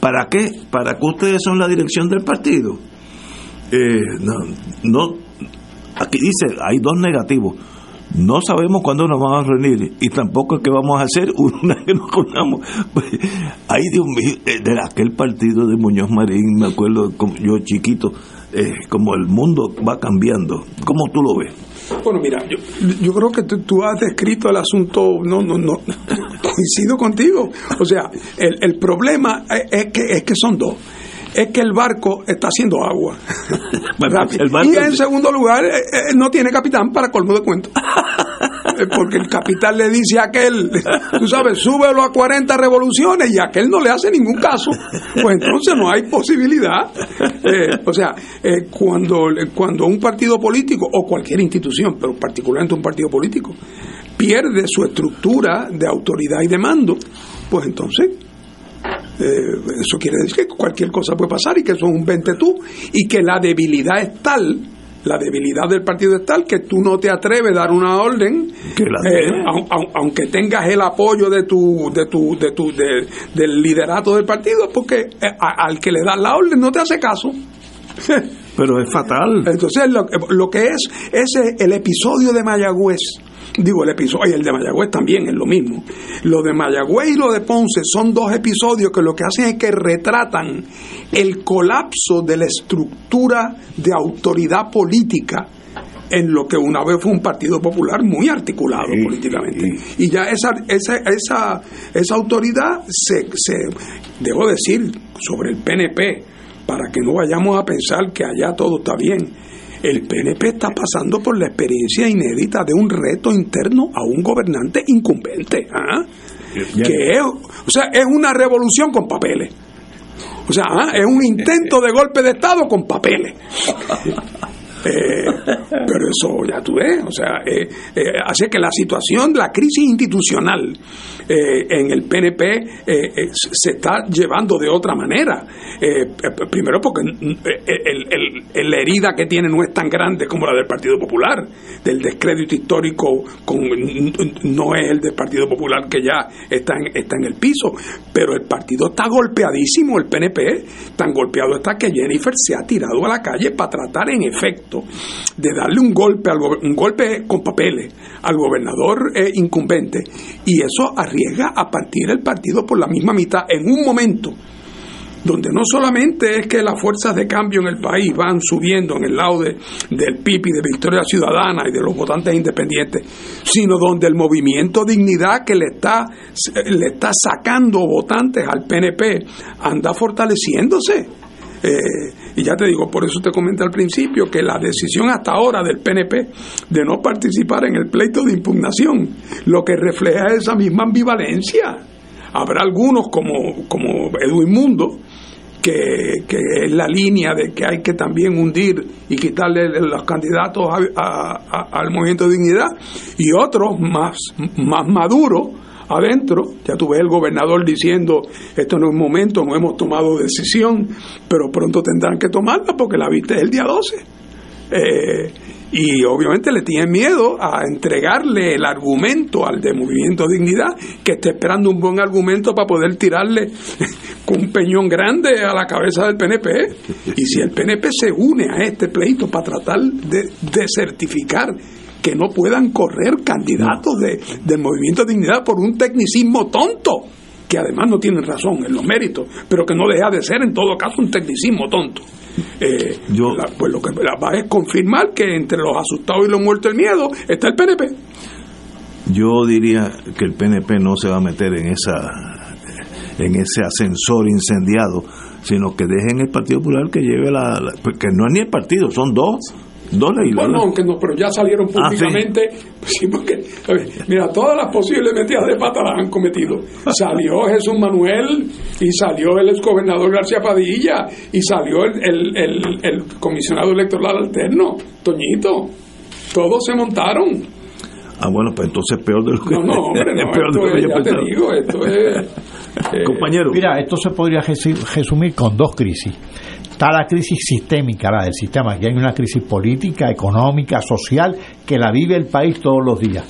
¿para qué? ¿Para que ustedes son la dirección del partido? Eh, no, aquí dice, hay dos negativos. No sabemos cuándo nos vamos a reunir y tampoco es que vamos a hacer una que nos. Pues, ay, Dios mío, eh, de aquel partido de Muñoz Marín, me acuerdo, yo chiquito, eh, como el mundo va cambiando. ¿Cómo tú lo ves? Bueno, mira, yo, yo creo que tú, has descrito el asunto, no, no, no, coincido contigo. O sea, el, el problema es, es que, es que son dos es que el barco está haciendo agua. El barco- y en segundo lugar, eh, eh, no tiene capitán para colmo de cuento. Eh, Porque el capitán le dice a aquel, tú sabes, súbelo a 40 revoluciones y aquel no le hace ningún caso. Pues entonces no hay posibilidad. Eh, o sea, eh, cuando, cuando un partido político o cualquier institución, pero particularmente un partido político, pierde su estructura de autoridad y de mando, pues entonces eh, eso quiere decir que cualquier cosa puede pasar y que eso es un vente tú y que la debilidad es tal, la debilidad del partido es tal que tú no te atreves a dar una orden, eh, aunque tengas el apoyo de tu, de tu, de tu, de- del liderato del partido, porque eh, a- al que le das la orden no te hace caso. Pero es fatal. Entonces, lo, lo que es, ese el episodio de Mayagüez, digo el episodio, y el de Mayagüez también es lo mismo. Lo de Mayagüez y lo de Ponce son dos episodios que lo que hacen es que retratan el colapso de la estructura de autoridad política en lo que una vez fue un partido popular muy articulado Sí, políticamente. Y ya esa, esa, esa, esa autoridad se, se, debo decir, sobre el PNP, para que no vayamos a pensar que allá todo está bien. El PNP está pasando por la experiencia inédita de un reto interno a un gobernante incumbente. ¿ah? Que es, o sea, es una revolución con papeles. O sea, ¿ah? es un intento de golpe de Estado con papeles. Eh, pero eso ya tú ves, o sea, eh, eh, hace que la situación, la crisis institucional eh, en el PNP eh, eh, se está llevando de otra manera. Primero porque mm, el- la herida que tiene no es tan grande como la del Partido Popular, del descrédito histórico con, no es el del Partido Popular que ya está en, está en el piso, pero el partido está golpeadísimo, el PNP, tan golpeado está que Jennifer se ha tirado a la calle para tratar en efecto de darle un golpe, al un golpe con papeles al gobernador eh, incumbente. Y eso arriesga a partir el partido por la misma mitad en un momento donde no solamente es que las fuerzas de cambio en el país van subiendo en el lado de- del PIB y de Victoria Ciudadana y de los votantes independientes, sino donde el movimiento Dignidad que le está, le está sacando votantes al PNP anda fortaleciéndose. Eh, y ya te digo, por eso te comenté al principio que la decisión hasta ahora del PNP de no participar en el pleito de impugnación, lo que refleja es esa misma ambivalencia. Habrá algunos como, como Edwin Mundo, que, que es la línea de que hay que también hundir y quitarle los candidatos a- al movimiento de dignidad, y otros más, más maduros adentro, ya tuve el gobernador diciendo, esto no es momento, no hemos tomado decisión, pero pronto tendrán que tomarla porque la vista es el día 12. Eh, y obviamente le tienen miedo a entregarle el argumento al de Movimiento Dignidad, que está esperando un buen argumento para poder tirarle con un peñón grande a la cabeza del PNP. Y si el PNP se une a este pleito para tratar de, de certificar que no puedan correr candidatos de, del Movimiento Dignidad por un tecnicismo tonto, que además no tienen razón en los méritos, pero que no deja de ser en todo caso un tecnicismo tonto. Eh, Yo- la- pues lo que la va es confirmar que entre los asustados y los muertos del miedo está el PNP. Yo diría que el PNP no se va a meter en esa en ese ascensor incendiado, sino que dejen el Partido Popular que lleve la, la- que no es ni el partido, son dos, dos legisladores. Bueno, aunque no, pero ya salieron Ah, sí. públicamente. sí, porque, ver, mira, todas las posibles metidas de pata las han cometido. Salió Jesús Manuel y salió el exgobernador García Padilla y salió el, el, el- el comisionado electoral alterno, Toñito. Todos se montaron. Ah, bueno, pues entonces peor de lo que No, no, hombre, no, es peor de lo que es, yo ya te digo, esto es... eh, Compañero, Mira, esto se podría resumir con dos crisis. Está la crisis sistémica, la del sistema, que hay una crisis política, económica, social, que la vive el país todos los días.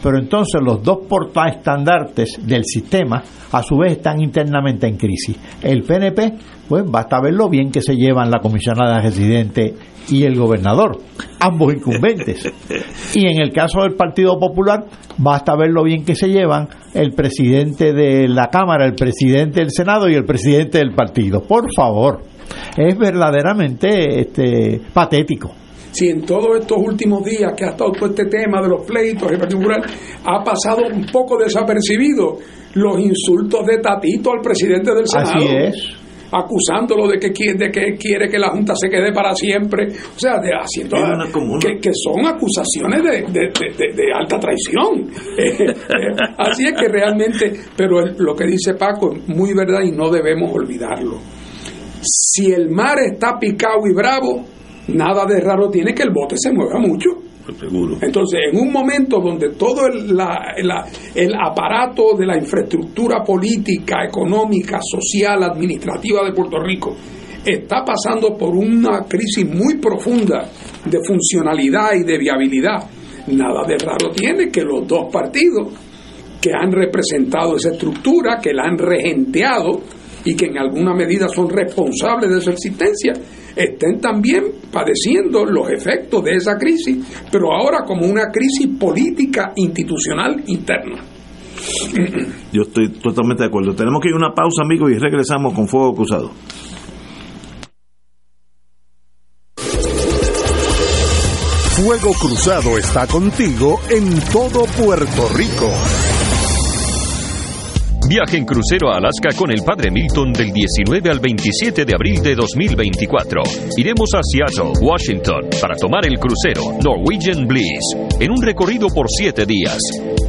pero entonces los dos portaestandartes del sistema a su vez están internamente en crisis. El PNP, pues basta ver lo bien que se llevan la comisionada residente y el gobernador, ambos incumbentes. Y en el caso del Partido Popular, basta ver lo bien que se llevan el presidente de la Cámara, el presidente del Senado y el presidente del partido. Por favor, es verdaderamente este, patético si en todos estos últimos días que ha estado todo este tema de los pleitos en particular ha pasado un poco desapercibido los insultos de Tatito al presidente del Senado. Así es acusándolo de que, de que quiere que la Junta se quede para siempre, o sea, de haciendo que, que, son acusaciones de, alta traición. Eh, eh, así es que realmente, pero lo que dice Paco es muy verdad y no debemos olvidarlo. Si el mar está picado y bravo, nada de raro tiene que el bote se mueva mucho. Pues seguro. Entonces, en un momento donde todo el, el aparato de la infraestructura política, económica, social, administrativa de Puerto Rico está pasando por una crisis muy profunda de funcionalidad y de viabilidad, nada de raro tiene que los dos partidos que han representado esa estructura, que la han regenteado y que en alguna medida son responsables de su existencia, estén también padeciendo los efectos de esa crisis, pero ahora como una crisis política institucional interna. Yo estoy totalmente de acuerdo. Tenemos que ir a una pausa, amigos, y regresamos con Fuego Cruzado. Fuego Cruzado está contigo en todo Puerto Rico. Viaje en crucero a Alaska con el Padre Milton del 19 al 27 de abril de 2024. Iremos a Seattle, Washington, para tomar el crucero Norwegian Bliss en un recorrido por siete días.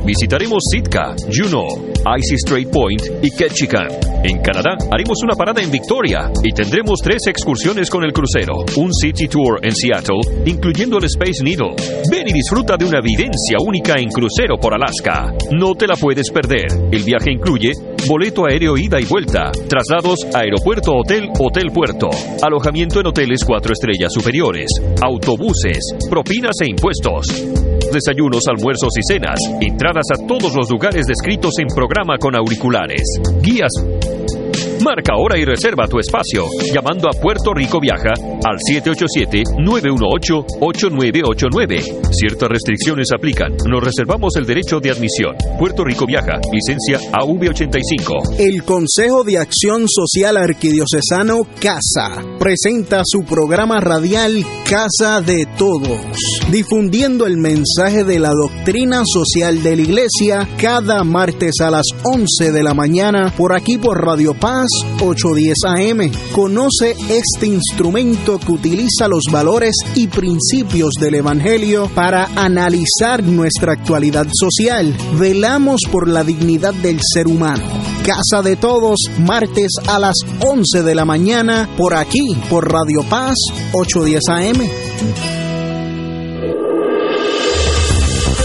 Visitaremos Sitka, Juneau, Icy Strait Point y Ketchikan. En Canadá haremos una parada en Victoria y tendremos tres excursiones con el crucero. Un City Tour en Seattle, incluyendo el Space Needle. Ven y disfruta de una vivencia única en crucero por Alaska. No te la puedes perder. El viaje incluye boleto aéreo ida y vuelta, traslados aeropuerto hotel hotel puerto, alojamiento en hoteles cuatro estrellas superiores, autobuses, propinas e impuestos desayunos, almuerzos y cenas, entradas a todos los lugares descritos en programa con auriculares, guías. Marca ahora y reserva tu espacio llamando a Puerto Rico Viaja al 787-918-8989. Ciertas restricciones aplican. Nos reservamos el derecho de admisión. Puerto Rico Viaja, licencia AV85. El Consejo de Acción Social Arquidiocesano CASA presenta su programa radial Casa de Todos, difundiendo el mensaje de la doctrina social de la Iglesia cada martes a las 11 de la mañana por aquí por Radio Paz 810 AM. Conoce este instrumento que utiliza los valores y principios del Evangelio para analizar nuestra actualidad social. Velamos por la dignidad del ser humano. Casa de Todos, martes a las 11 de la mañana, por aquí, por Radio Paz 810 AM.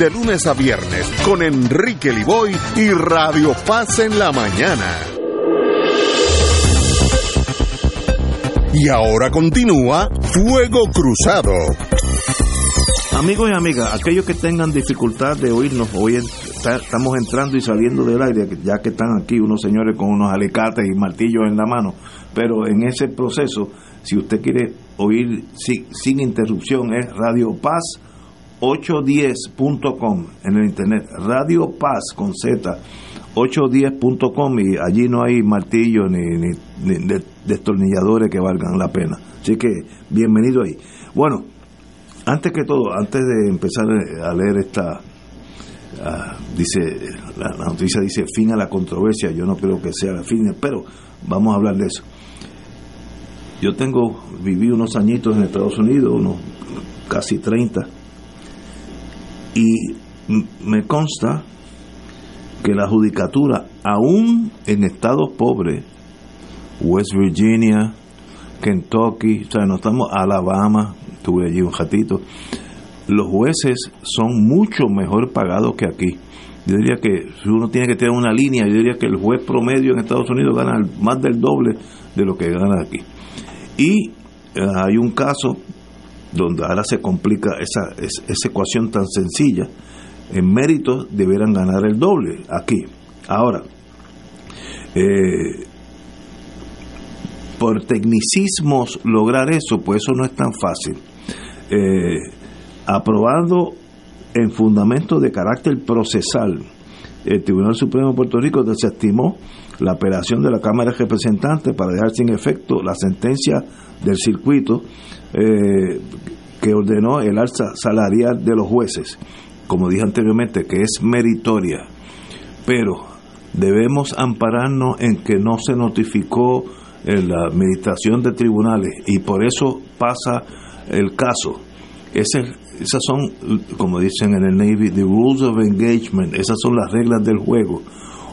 de lunes a viernes con Enrique Liboy y Radio Paz en la mañana. Y ahora continúa Fuego Cruzado. Amigos y amigas, aquellos que tengan dificultad de oírnos, hoy estamos entrando y saliendo del aire, ya que están aquí unos señores con unos alicates y martillos en la mano, pero en ese proceso, si usted quiere oír sin, sin interrupción, es Radio Paz 810.com en el internet, Radio Paz con Z, 810.com y allí no hay martillos ni, ni, destornilladores que valgan la pena. Así que bienvenido ahí. Bueno, antes que todo, antes de empezar a leer esta, ah, dice, la, noticia dice fin a la controversia, yo no creo que sea fin, pero vamos a hablar de eso. Yo tengo, viví unos añitos en Estados Unidos, unos casi 30, y me consta que la judicatura, aún en estados pobres, West Virginia, Kentucky, o sea, no estamos Alabama, estuve allí un ratito, los jueces son mucho mejor pagados que aquí. Yo diría que si uno tiene que tener una línea, yo diría que el juez promedio en Estados Unidos gana más del doble de lo que gana aquí. Y eh, hay un caso donde ahora se complica esa, esa ecuación tan sencilla, en méritos deberán ganar el doble aquí. Ahora, eh, por tecnicismos lograr eso, pues eso no es tan fácil. Eh, aprobado en fundamento de carácter procesal, el Tribunal Supremo de Puerto Rico desestimó la operación de la Cámara de Representantes para dejar sin efecto la sentencia del circuito eh, que ordenó el alza salarial de los jueces, como dije anteriormente, que es meritoria, pero debemos ampararnos en que no se notificó en la administración de tribunales y por eso pasa el caso. esas son, como dicen en el Navy, the rules of engagement, esas son las reglas del juego.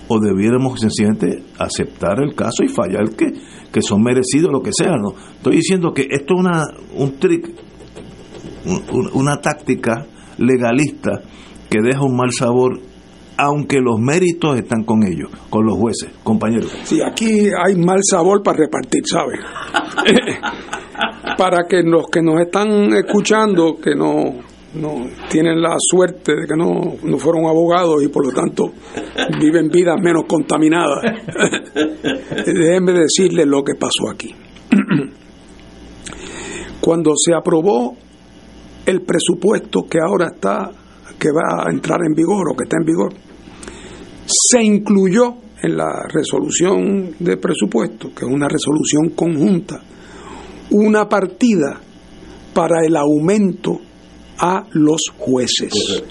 O debiéramos sencillamente aceptar el caso y fallar que, que son merecidos, lo que sea. ¿no? Estoy diciendo que esto es una, un trick, una táctica legalista que deja un mal sabor aunque los méritos están con ellos, con los jueces, compañeros. Sí, aquí hay mal sabor para repartir, ¿sabes? para que los que nos están escuchando, que no, no tienen la suerte de que no, no fueron abogados y por lo tanto viven vidas menos contaminadas, déjenme decirles lo que pasó aquí. Cuando se aprobó el presupuesto que ahora está, que va a entrar en vigor o que está en vigor, se incluyó en la resolución de presupuesto, que es una resolución conjunta, una partida para el aumento a los jueces.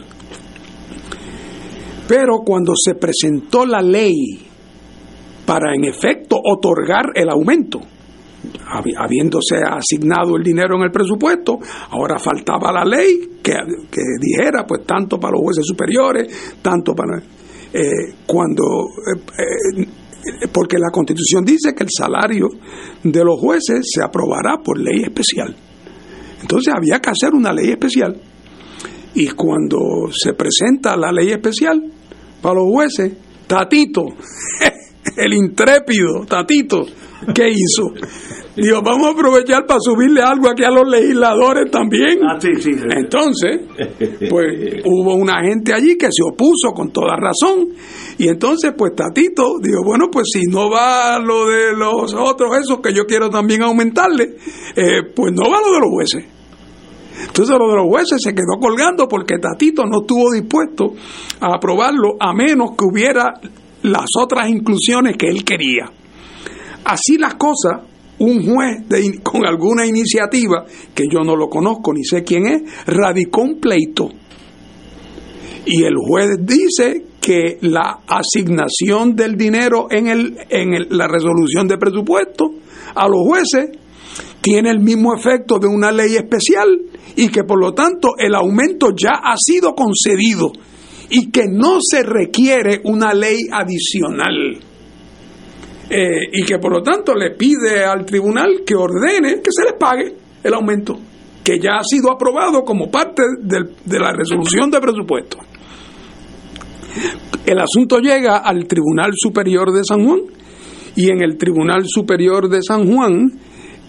Pero cuando se presentó la ley para en efecto otorgar el aumento, habiéndose asignado el dinero en el presupuesto, ahora faltaba la ley que, dijera, pues tanto para los jueces superiores, tanto para... Eh, cuando... Eh, eh, porque la constitución dice que el salario de los jueces se aprobará por ley especial. Entonces había que hacer una ley especial. Y cuando se presenta la ley especial para los jueces, Tatito, el intrépido Tatito, ¿qué hizo? Digo, vamos a aprovechar para subirle algo aquí a los legisladores también. Ah, entonces, pues hubo una gente allí que se opuso con toda razón. Y entonces, pues Tatito dijo, bueno, pues si no va lo de los otros, esos que yo quiero también aumentarle, eh, pues no va lo de los jueces. Entonces lo de los jueces se quedó colgando porque Tatito no estuvo dispuesto a aprobarlo a menos que hubiera las otras inclusiones que él quería. Así las cosas, un juez con alguna iniciativa, que yo no lo conozco ni sé quién es, radicó un pleito. Y el juez dice que la asignación del dinero en, el, en la resolución de presupuesto a los jueces tiene el mismo efecto de una ley especial y que por lo tanto el aumento ya ha sido concedido y que no se requiere una ley adicional. Eh, y que por lo tanto le pide al tribunal que ordene que se les pague el aumento, que ya ha sido aprobado como parte de la resolución de presupuesto. El asunto llega al Tribunal Superior de San Juan y en el Tribunal Superior de San Juan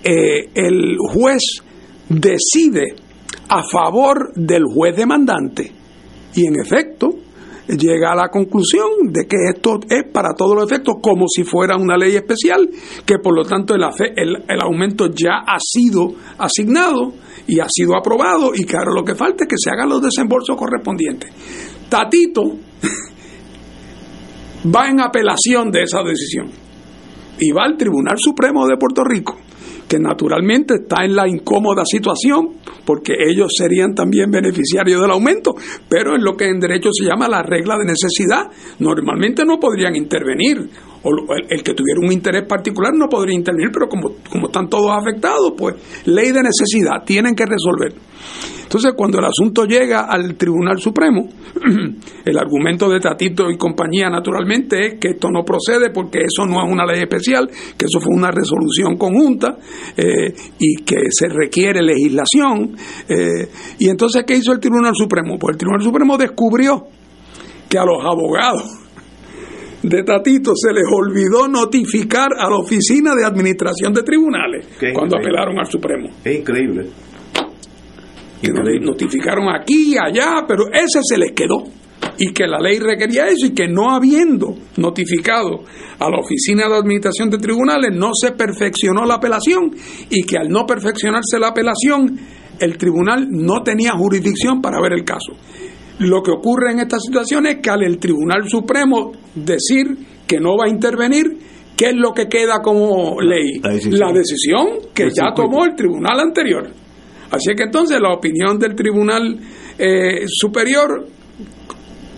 eh, el juez decide a favor del juez demandante y en efecto llega a la conclusión de que esto es para todos los efectos como si fuera una ley especial, que por lo tanto el, el, aumento ya ha sido asignado y ha sido aprobado y ahora lo que falta es que se hagan los desembolsos correspondientes. Tatito va en apelación de esa decisión y va al Tribunal Supremo de Puerto Rico que naturalmente está en la incómoda situación porque ellos serían también beneficiarios del aumento, pero es lo que en derecho se llama la regla de necesidad. Normalmente no podrían intervenir, el, que tuviera un interés particular no podría intervenir, pero como, como están todos afectados, pues ley de necesidad, tienen que resolver. Entonces, cuando el asunto llega al Tribunal Supremo, el argumento de Tatito y compañía, naturalmente, es que esto no procede porque eso no es una ley especial, que eso fue una resolución conjunta eh, y que se requiere legislación. Eh, y entonces, ¿qué hizo el Tribunal Supremo? Pues el Tribunal Supremo descubrió que a los abogados de Tatito se les olvidó notificar a la Oficina de Administración de Tribunales cuando apelaron al Supremo. Es increíble. Y notificaron aquí y allá, pero ese se les quedó. Y que la ley requería eso y que no habiendo notificado a la Oficina de Administración de Tribunales no se perfeccionó la apelación. Y que al no perfeccionarse la apelación el tribunal no tenía jurisdicción para ver el caso. Lo que ocurre en esta situación es que al el Tribunal Supremo decir que no va a intervenir, ¿qué es lo que queda como ley? La decisión, que ya tomó el tribunal anterior. Así que entonces la opinión del Tribunal eh, Superior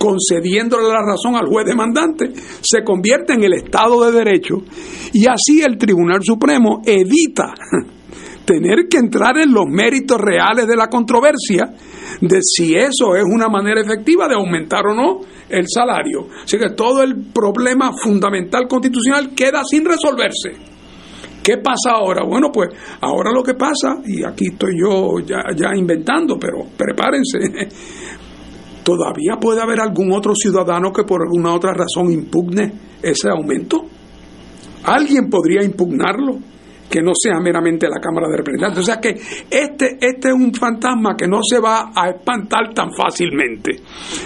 concediéndole la razón al juez demandante, se convierte en el Estado de Derecho y así el Tribunal Supremo evita tener que entrar en los méritos reales de la controversia de si eso es una manera efectiva de aumentar o no el salario. Así que todo el problema fundamental constitucional queda sin resolverse. ¿Qué pasa ahora? Bueno, pues ahora lo que pasa, y aquí estoy yo ya, ya inventando, pero prepárense, todavía puede haber algún otro ciudadano que por alguna otra razón impugne ese aumento. Alguien podría impugnarlo que no sea meramente la Cámara de Representantes. O sea que este, este es un fantasma que no se va a espantar tan fácilmente.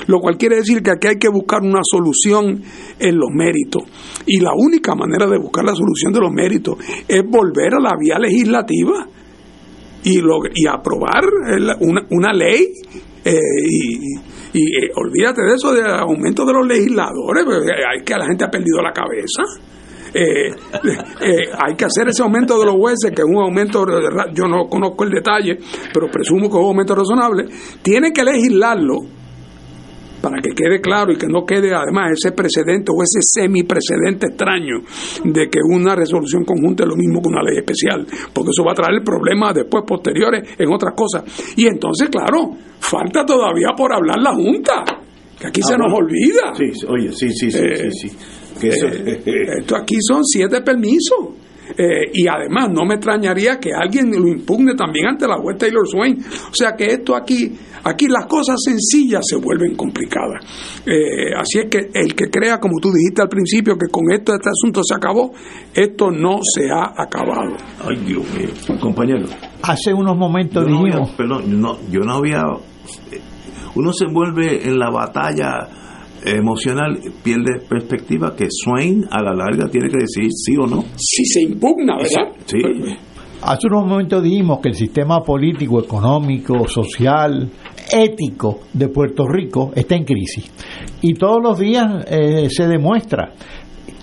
Lo cual quiere decir que aquí hay que buscar una solución en los méritos. Y la única manera de buscar la solución de los méritos es volver a la vía legislativa y, lo, y aprobar una, una ley eh, y, y eh, olvídate de eso, de aumento de los legisladores, porque hay que la gente ha perdido la cabeza. Eh, eh, hay que hacer ese aumento de los jueces, que es un aumento, yo no conozco el detalle, pero presumo que es un aumento razonable, tiene que legislarlo para que quede claro y que no quede además ese precedente o ese semiprecedente extraño de que una resolución conjunta es lo mismo que una ley especial, porque eso va a traer problemas después posteriores en otras cosas. Y entonces, claro, falta todavía por hablar la Junta, que aquí se nos olvida. Sí, oye, sí, sí, sí, sí, sí. Eh, esto aquí son siete permisos. Eh, y además no me extrañaría que alguien lo impugne también ante la juez Taylor Swain. O sea que esto aquí, aquí las cosas sencillas se vuelven complicadas. Eh, así es que el que crea, como tú dijiste al principio, que con esto este asunto se acabó, esto no se ha acabado. Ay, Dios mío, compañero. Hace unos momentos dijimos. perdón, no, yo no había. Uno se envuelve en la batalla emocional pierde perspectiva que Swain a la larga tiene que decir sí o no. Si se impugna, ¿verdad? Sí. Hace unos momentos dijimos que el sistema político, económico, social, ético de Puerto Rico está en crisis. Y todos los días eh, se demuestra.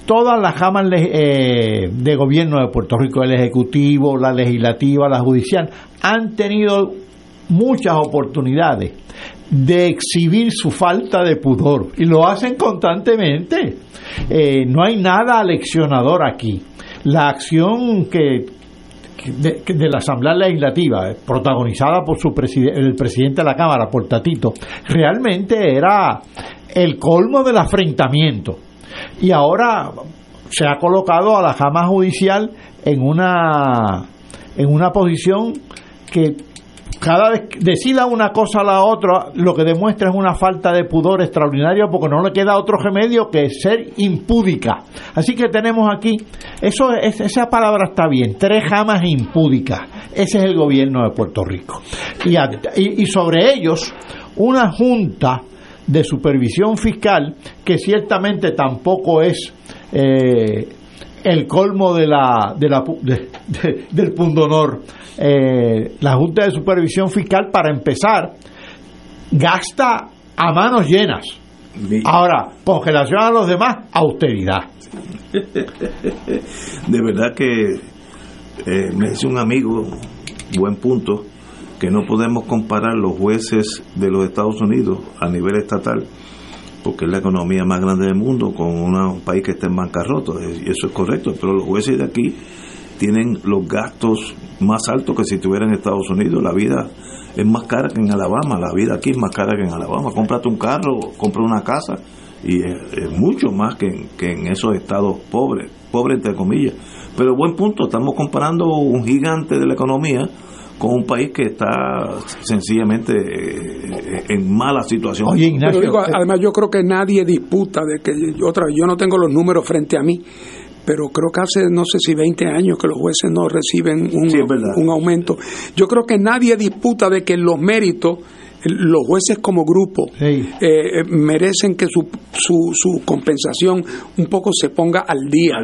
Todas las jamas eh, de gobierno de Puerto Rico, el Ejecutivo, la Legislativa, la Judicial, han tenido muchas oportunidades de exhibir su falta de pudor y lo hacen constantemente. Eh, no hay nada aleccionador aquí. La acción que, de, la Asamblea Legislativa, protagonizada por su el presidente de la Cámara, por Tatito, realmente era el colmo del afrentamiento. Y ahora se ha colocado a la Jama Judicial en una, en una posición que cada vez que decida una cosa a la otra, lo que demuestra es una falta de pudor extraordinaria porque no le queda otro remedio que ser impúdica. Así que tenemos aquí, eso es, esa palabra está bien, tres jamas impúdicas. Ese es el gobierno de Puerto Rico. Y, y sobre ellos, una junta de supervisión fiscal, que ciertamente tampoco es eh, el colmo de la, de la del punto honor. Eh, la Junta de Supervisión Fiscal, para empezar, gasta a manos llenas. Ahora, congelación a los demás, austeridad. De verdad que eh, me dice un amigo, buen punto, que no podemos comparar los jueces de los Estados Unidos a nivel estatal, porque es la economía más grande del mundo, con un país que está en bancarrota, y eso es correcto, pero los jueces de aquí tienen los gastos más altos que si estuvieran en Estados Unidos. La vida es más cara que en Alabama, la vida aquí es más cara que en Alabama. Cómprate un carro, compra una casa, y es, mucho más que, que en esos estados pobres, pobres entre comillas. Pero buen punto, estamos comparando un gigante de la economía con un país que está sencillamente eh, en mala situación. Pero además yo creo que nadie disputa de que otra vez yo no tengo los números frente a mí, pero creo que hace no sé si 20 años que los jueces no reciben un, un aumento. Yo creo que nadie disputa de que los méritos los jueces como grupo eh, eh, merecen que su, su, su, compensación un poco se ponga al día.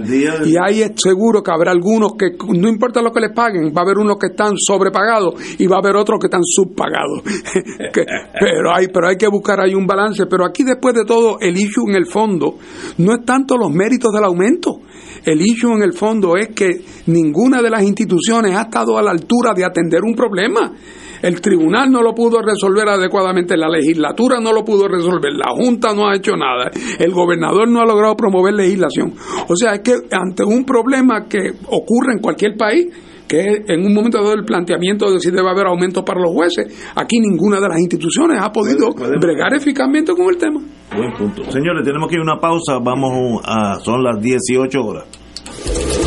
y ahí es seguro que habrá algunos que, no importa lo que les paguen, va a haber unos que están sobrepagados y va a haber otros que están subpagados. pero, hay, pero hay que buscar ahí un balance. Pero aquí después de todo, el issue en el fondo no es tanto los méritos del aumento. El issue en el fondo es que ninguna de las instituciones ha estado a la altura de atender un problema. El tribunal no lo pudo resolver adecuadamente, la legislatura no lo pudo resolver, la Junta no ha hecho nada, el gobernador no ha logrado promover legislación. O sea, es que ante un problema que ocurre en cualquier país, que en un momento dado el planteamiento de si debe haber aumento para los jueces, aquí ninguna de las instituciones ha podido bregar eficazmente con el tema. Buen punto. Señores, tenemos que ir a una pausa, vamos a, son las 18 horas.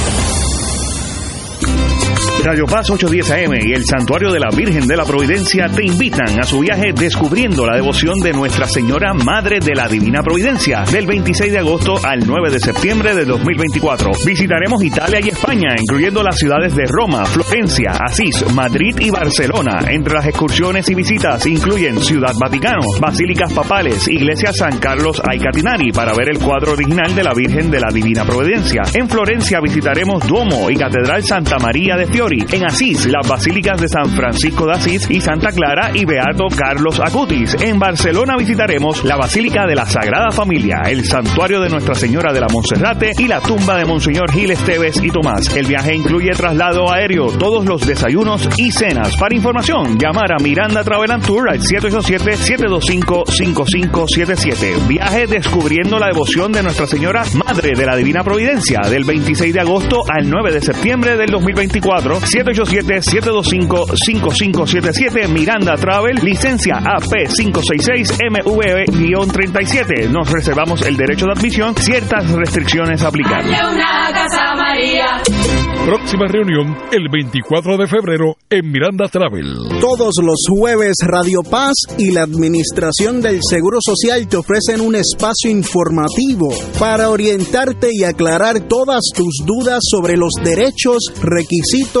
Radio Paz 810 AM y el Santuario de la Virgen de la Providencia te invitan a su viaje descubriendo la devoción de Nuestra Señora Madre de la Divina Providencia del 26 de agosto al 9 de septiembre de 2024. Visitaremos Italia y España, incluyendo las ciudades de Roma, Florencia, Asís, Madrid y Barcelona. Entre las excursiones y visitas incluyen Ciudad Vaticano, Basílicas Papales, Iglesia San Carlos Aicatinari para ver el cuadro original de la Virgen de la Divina Providencia. En Florencia visitaremos Duomo y Catedral Santa María de En Asís, las basílicas de San Francisco de Asís y Santa Clara y Beato Carlos Acutis. En Barcelona visitaremos la Basílica de la Sagrada Familia, el Santuario de Nuestra Señora de la Monserrate y la tumba de Monseñor Gil Esteves y Tomás. El viaje incluye traslado aéreo, todos los desayunos y cenas. Para información, llamar a Miranda Travel and Tour al 787-725-5577. Viaje descubriendo la devoción de Nuestra Señora Madre de la Divina Providencia del 26 de agosto al 9 de septiembre del 2024 787-725-5577 Miranda Travel, licencia AP566MV-37. Nos reservamos el derecho de admisión, ciertas restricciones aplicables. Próxima reunión el 24 de febrero en Miranda Travel. Todos los jueves Radio Paz y la Administración del Seguro Social te ofrecen un espacio informativo para orientarte y aclarar todas tus dudas sobre los derechos, requisitos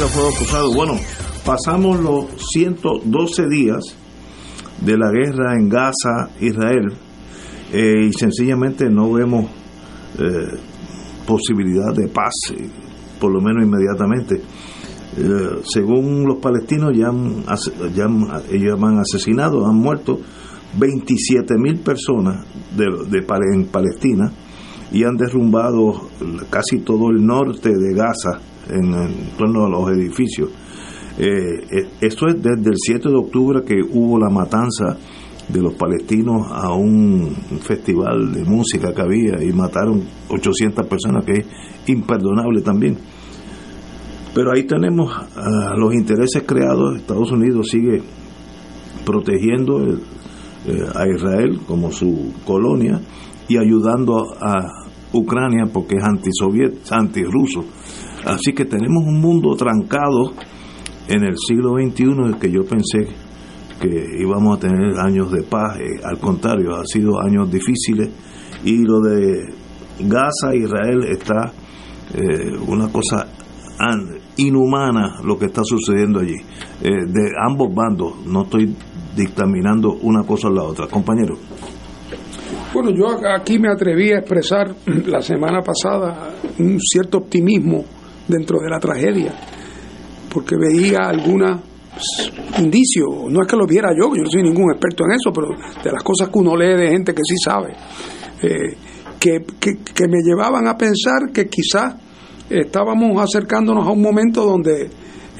Amigas, Fuego Cruzado. Bueno, pasamos los 112 días de la guerra en Gaza, Israel, eh, y sencillamente no vemos eh, posibilidad de paz, eh, por lo menos inmediatamente. Según los palestinos, ya, han, ellos han asesinado, han muerto 27 mil personas de, en Palestina y han derrumbado casi todo el norte de Gaza en, torno a los edificios. Eh, eh, esto es desde el 7 de octubre que hubo la matanza de los palestinos a un festival de música que había y mataron 800 personas, que es imperdonable también. Pero ahí tenemos los intereses creados, Estados Unidos sigue protegiendo el- eh, a Israel como su colonia y ayudando a Ucrania porque es antisoviet, antirruso. Así que tenemos un mundo trancado en el siglo XXI que yo pensé que íbamos a tener años de paz, eh, al contrario, ha sido años difíciles. Y lo de Gaza, Israel está eh, una cosa an- inhumana lo que está sucediendo allí, eh, de ambos bandos, no estoy dictaminando una cosa o la otra, compañero. Bueno, yo aquí me atreví a expresar la semana pasada un cierto optimismo dentro de la tragedia, porque veía algunos indicios, no es que lo viera yo, yo no soy ningún experto en eso, pero de las cosas que uno lee de gente que sí sabe, eh, que, que, que me llevaban a pensar que quizás estábamos acercándonos a un momento donde eh,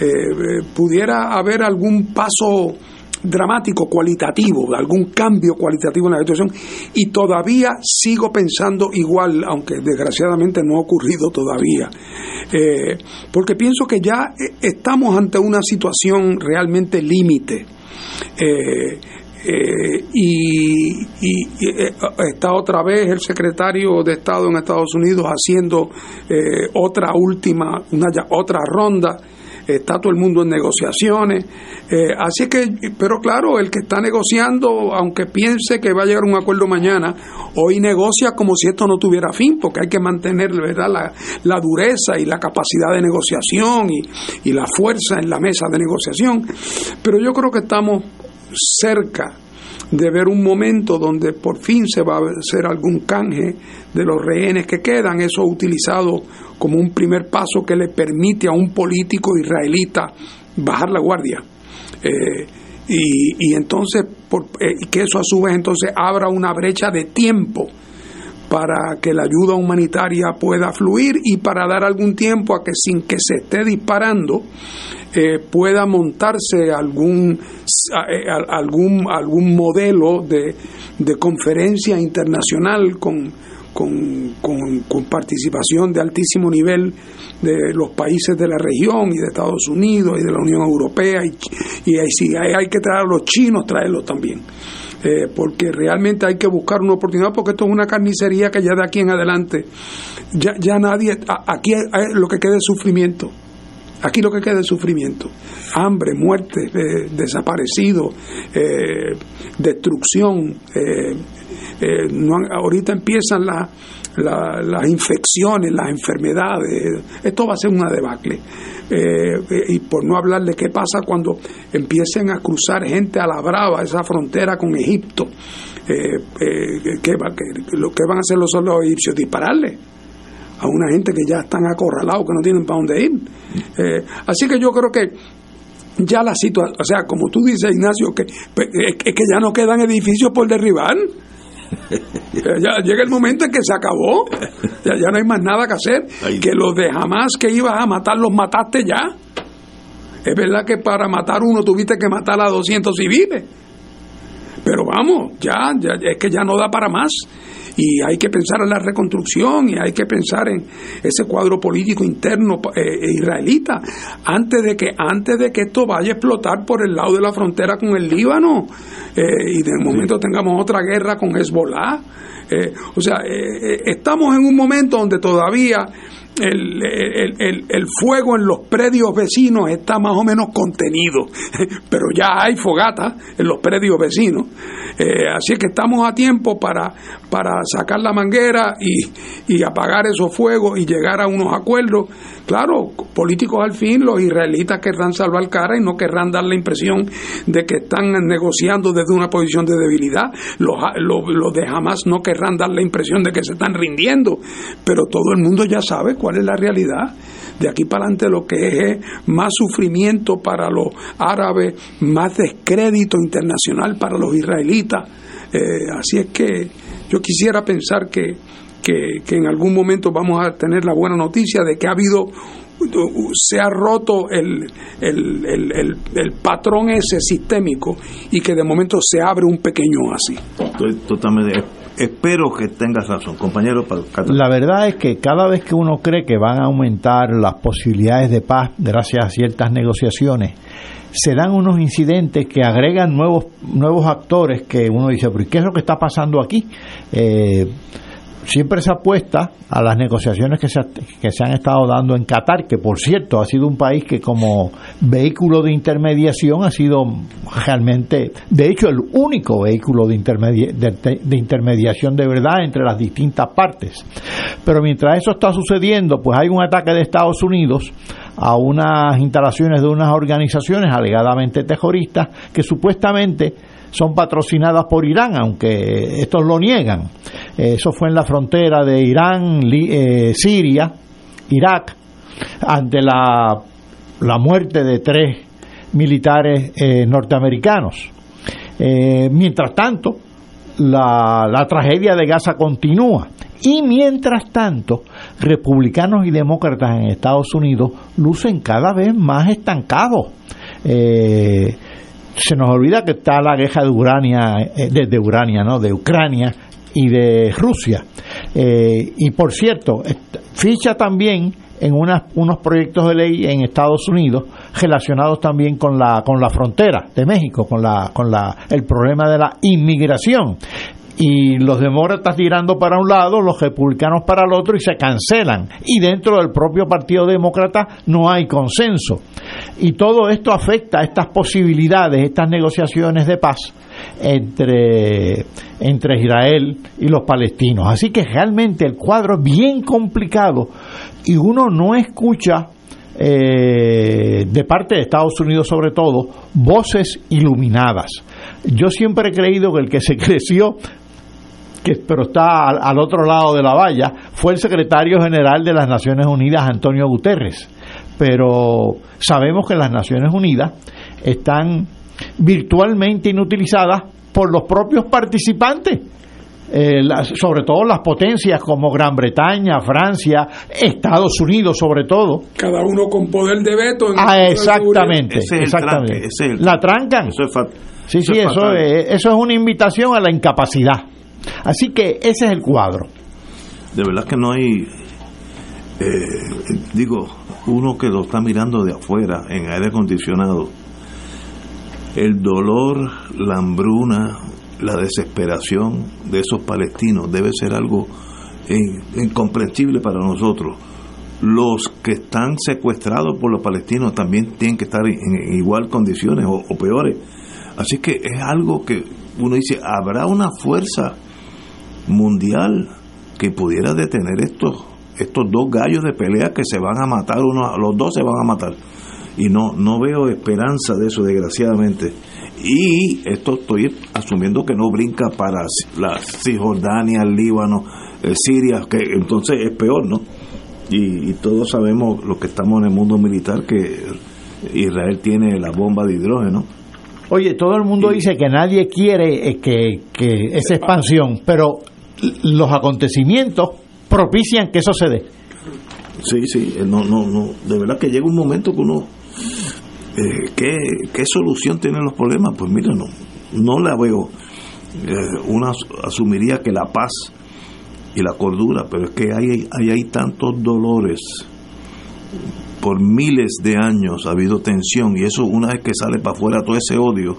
eh, pudiera haber algún paso dramático, cualitativo, algún cambio cualitativo en la situación y todavía sigo pensando igual, aunque desgraciadamente no ha ocurrido todavía, Eh, porque pienso que ya eh, estamos ante una situación realmente límite. Eh, y, está otra vez el secretario de Estado en Estados Unidos haciendo eh, otra última, una otra ronda. Está todo el mundo en negociaciones. Eh, así que, pero claro, el que está negociando, aunque piense que va a llegar un acuerdo mañana, hoy negocia como si esto no tuviera fin, porque hay que mantener ¿verdad? La, la dureza y la capacidad de negociación y, y la fuerza en la mesa de negociación. Pero yo creo que estamos cerca de ver un momento donde por fin se va a hacer algún canje de los rehenes que quedan, eso utilizado como un primer paso que le permite a un político israelita bajar la guardia. Eh, y, entonces, por, eh, que eso a su vez entonces abra una brecha de tiempo para que la ayuda humanitaria pueda fluir y para dar algún tiempo a que sin que se esté disparando eh, pueda montarse algún, algún, algún modelo de, de conferencia internacional con con, con, participación de altísimo nivel de los países de la región y de Estados Unidos y de la Unión Europea y, y si hay, hay, que traer a los chinos, traerlos también. Eh, porque realmente hay que buscar una oportunidad porque esto es una carnicería que ya de aquí en adelante ya, ya nadie, aquí lo que queda es sufrimiento. Aquí lo que queda es sufrimiento, hambre, muerte, eh, desaparecido, eh, destrucción, eh, eh, no ahorita empiezan las infecciones, las enfermedades, esto va a ser una debacle. Eh, eh, y por no hablar de qué pasa cuando empiecen a cruzar gente a la brava, esa frontera con Egipto, ¿qué, va, lo que van a hacer los soldados egipcios? Dispararle a una gente que ya están acorralados, que no tienen para dónde ir. así que yo creo que ya la situación, o sea, como tú dices, Ignacio, que, es que ya no quedan edificios por derribar. ya llega el momento en que se acabó, ya, no hay más nada que hacer, que los de jamás que ibas a matar los mataste ya. Es verdad que para matar uno tuviste que matar a 200 civiles, pero vamos, ya, ya es que ya no da para más y hay que pensar en la reconstrucción y hay que pensar en ese cuadro político interno eh, israelita. Antes de que antes de que esto vaya a explotar por el lado de la frontera con el Líbano eh, y de momento tengamos otra guerra con Hezbollah eh, o sea estamos en un momento donde todavía el, el, el, fuego en los predios vecinos está más o menos contenido, pero ya hay fogata en los predios vecinos. Eh, así que estamos a tiempo para, para sacar la manguera y, y apagar esos fuegos y llegar a unos acuerdos. Claro, políticos al fin, los israelitas querrán salvar cara y no querrán dar la impresión de que están negociando desde una posición de debilidad. Los, los, los de Hamas no querrán dar la impresión de que se están rindiendo, pero todo el mundo ya sabe cuál es la realidad. De aquí para adelante lo que es, más sufrimiento para los árabes, más descrédito internacional para los israelitas. Eh, así es que yo quisiera pensar que, que, en algún momento vamos a tener la buena noticia de que ha habido se ha roto el, el, el, el, patrón ese sistémico y que de momento se abre un pequeño así. Estoy totalmente espero que tengas razón, compañero. La verdad es que cada vez que uno cree que van a aumentar las posibilidades de paz gracias a ciertas negociaciones, se dan unos incidentes que agregan nuevos nuevos actores que uno dice, pero ¿qué es lo que está pasando aquí? Eh, siempre se apuesta a las negociaciones que se, que se han estado dando en Qatar, que por cierto ha sido un país que como vehículo de intermediación ha sido realmente, de hecho, el único vehículo de, de, intermediación de verdad entre las distintas partes. Pero mientras eso está sucediendo, pues hay un ataque de Estados Unidos a unas instalaciones de unas organizaciones alegadamente terroristas que supuestamente son patrocinadas por Irán, aunque estos lo niegan. Eso fue en la frontera de Irán, eh, Siria, Irak, ante la, la, muerte de tres militares eh, norteamericanos. Eh, mientras tanto, la, la tragedia de Gaza continúa. Y mientras tanto, republicanos y demócratas en Estados Unidos lucen cada vez más estancados. Eh, se nos olvida que está la guerra de Ucrania, eh, de, Ucrania, ¿no? De Ucrania y de Rusia. Eh, y por cierto, ficha también en unos proyectos de ley en Estados Unidos relacionados también con la con la frontera de México, con la con la el problema de la inmigración y los demócratas tirando para un lado, los republicanos para el otro y se cancelan. Y dentro del propio Partido Demócrata no hay consenso. Y todo esto afecta a estas posibilidades, estas negociaciones de paz entre, entre Israel y los palestinos. Así que realmente el cuadro es bien complicado y uno no escucha eh, de parte de Estados Unidos sobre todo, voces iluminadas. Yo siempre he creído que el que se creció que pero está al, al, otro lado de la valla, fue el secretario general de las Naciones Unidas, Antonio Guterres. Pero sabemos que las Naciones Unidas están virtualmente inutilizadas por los propios participantes. Eh, las, sobre todo las potencias como Gran Bretaña, Francia, Estados Unidos sobre todo. Cada uno con poder de veto. ah, exactamente, exactamente. la trancan. Eso es sí, sí, eso, eso es, eso es una invitación a la incapacidad. Así que ese es el cuadro. De verdad que no hay, eh, digo, uno que lo está mirando de afuera en aire acondicionado, el dolor, la hambruna, la desesperación de esos palestinos debe ser algo incomprensible para nosotros. Los que están secuestrados por los palestinos también tienen que estar en, igual condiciones o, o peores. Así que es algo que uno dice, ¿habrá una fuerza mundial que pudiera detener estos estos dos gallos de pelea que se van a matar uno los dos se van a matar. Y no no veo esperanza de eso desgraciadamente. Y esto estoy asumiendo que no brinca para la Cisjordania, Líbano, el Siria, que entonces es peor, ¿no? Y, y todos sabemos los que estamos en el mundo militar que Israel tiene la bomba de hidrógeno Oye, todo el mundo dice que nadie quiere que, que esa expansión, pero los acontecimientos propician que eso se dé. Sí, sí, no, no, no. De verdad que llega un momento que uno. Eh, ¿qué, ¿Qué solución tienen los problemas? Pues mira, no, no la veo. Eh, uno asumiría que la paz y la cordura, pero es que hay, hay, hay tantos dolores. Por miles de años ha habido tensión y eso una vez que sale para afuera todo ese odio,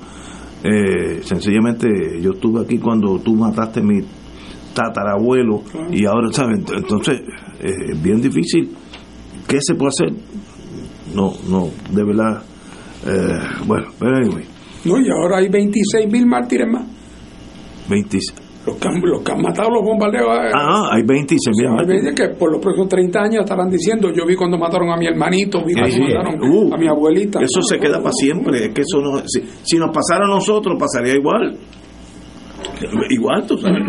eh, sencillamente yo estuve aquí cuando tú mataste mi tatarabuelo y ahora, ¿saben? Entonces, es bien difícil. ¿Qué se puede hacer? No, no, de verdad. Eh, bueno, pero anyway. No, y ahora hay 26 mil mártires más. 26. Los que, han, los que han matado los bombardeos. Ah, hay 26 mil mártires. que por los próximos 30 años estarán diciendo: Yo vi cuando mataron a mi hermanito, vi cuando Sí, mataron uh, a mi abuelita. Eso se queda para siempre. Es que eso no, si, si nos pasara a nosotros, pasaría igual. Igual, tú sabes.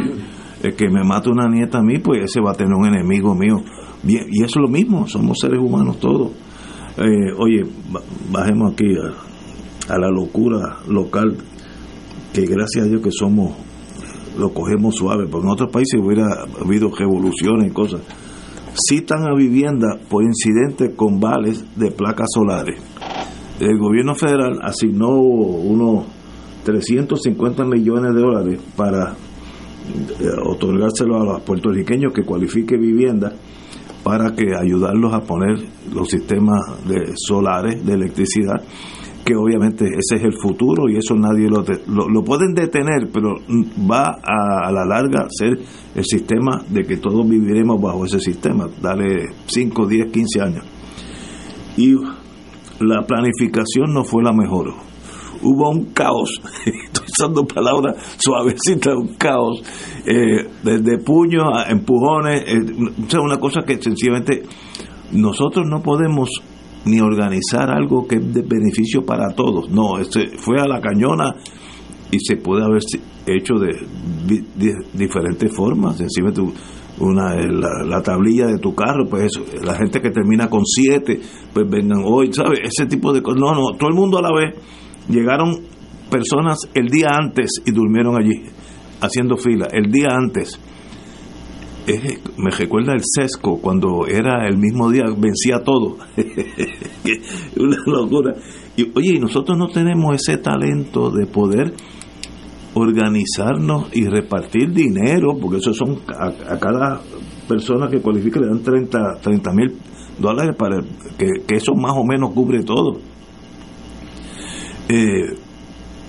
El que me mata una nieta a mí, pues ese va a tener un enemigo mío. Y eso es lo mismo, somos seres humanos todos. Eh, oye, ba- bajemos aquí a, a la locura local, que gracias a Dios que somos, lo cogemos suave, porque en otros países hubiera habido revoluciones y cosas. Citan a vivienda por incidentes con vales de placas solares. El gobierno federal asignó unos 350 millones de dólares para eh, otorgárselo a los puertorriqueños que cualifique vivienda para que ayudarlos a poner los sistemas de solares de electricidad que obviamente ese es el futuro y eso nadie lo, lo, lo pueden detener pero va a, a la larga ser el sistema de que todos viviremos bajo ese sistema. Dale 5, 10, 15 años. Y la planificación no fue la mejor. Hubo un caos, estoy usando palabras suavecitas, un caos, eh, desde puños a empujones, eh, una cosa que sencillamente nosotros no podemos ni organizar algo que es de beneficio para todos, no, este fue a la cañona y se puede haber hecho de, di- di- diferentes formas, sencillamente una la, la tablilla de tu carro, pues eso, la gente que termina con siete, pues vengan hoy, ¿sabes? Ese tipo de cosas, no, no, todo el mundo a la vez, llegaron personas el día antes y durmieron allí, haciendo fila, el día antes. Es- me recuerda el sesco cuando era el mismo día, vencía todo. Una locura. Y, oye, y nosotros no tenemos ese talento de poder organizarnos y repartir dinero, porque eso son a, a cada persona que cualifica le dan 30 mil dólares para que, eso más o menos cubre todo. Eh,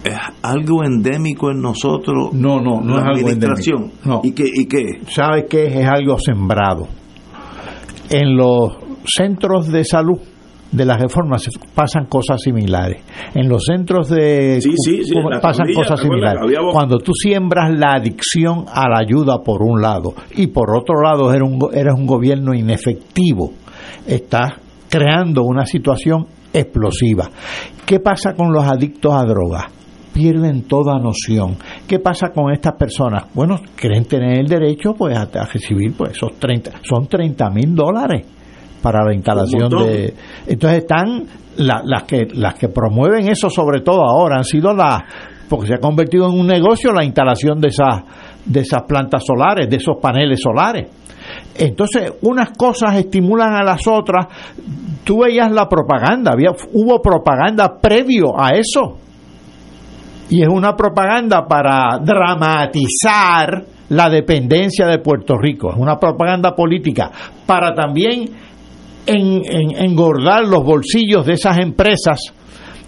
es algo endémico en nosotros. No, no, no la es algo endémico. No. ¿Y qué? ¿Y qué? ¿Sabe qué es? Algo sembrado. En los centros de salud de las reformas pasan cosas similares. En los centros de Sí, sí, sí, pasan cosas similares. Cuando tú siembras la adicción a la ayuda por un lado y por otro lado eres un, eres un gobierno inefectivo, estás creando una situación explosiva. ¿Qué pasa con los adictos a drogas? Pierden toda noción. ¿Qué pasa con estas personas? Bueno, creen tener el derecho pues a, a recibir pues esos 30, son 30 mil dólares para la instalación de entonces están la- las que las que promueven eso sobre todo ahora han sido las porque se ha convertido en un negocio la instalación de esas de esas plantas solares de esos paneles solares entonces unas cosas estimulan a las otras tú veías la propaganda había hubo propaganda previo a eso y es una propaganda para dramatizar la dependencia de Puerto Rico, es una propaganda política para también en- en- engordar los bolsillos de esas empresas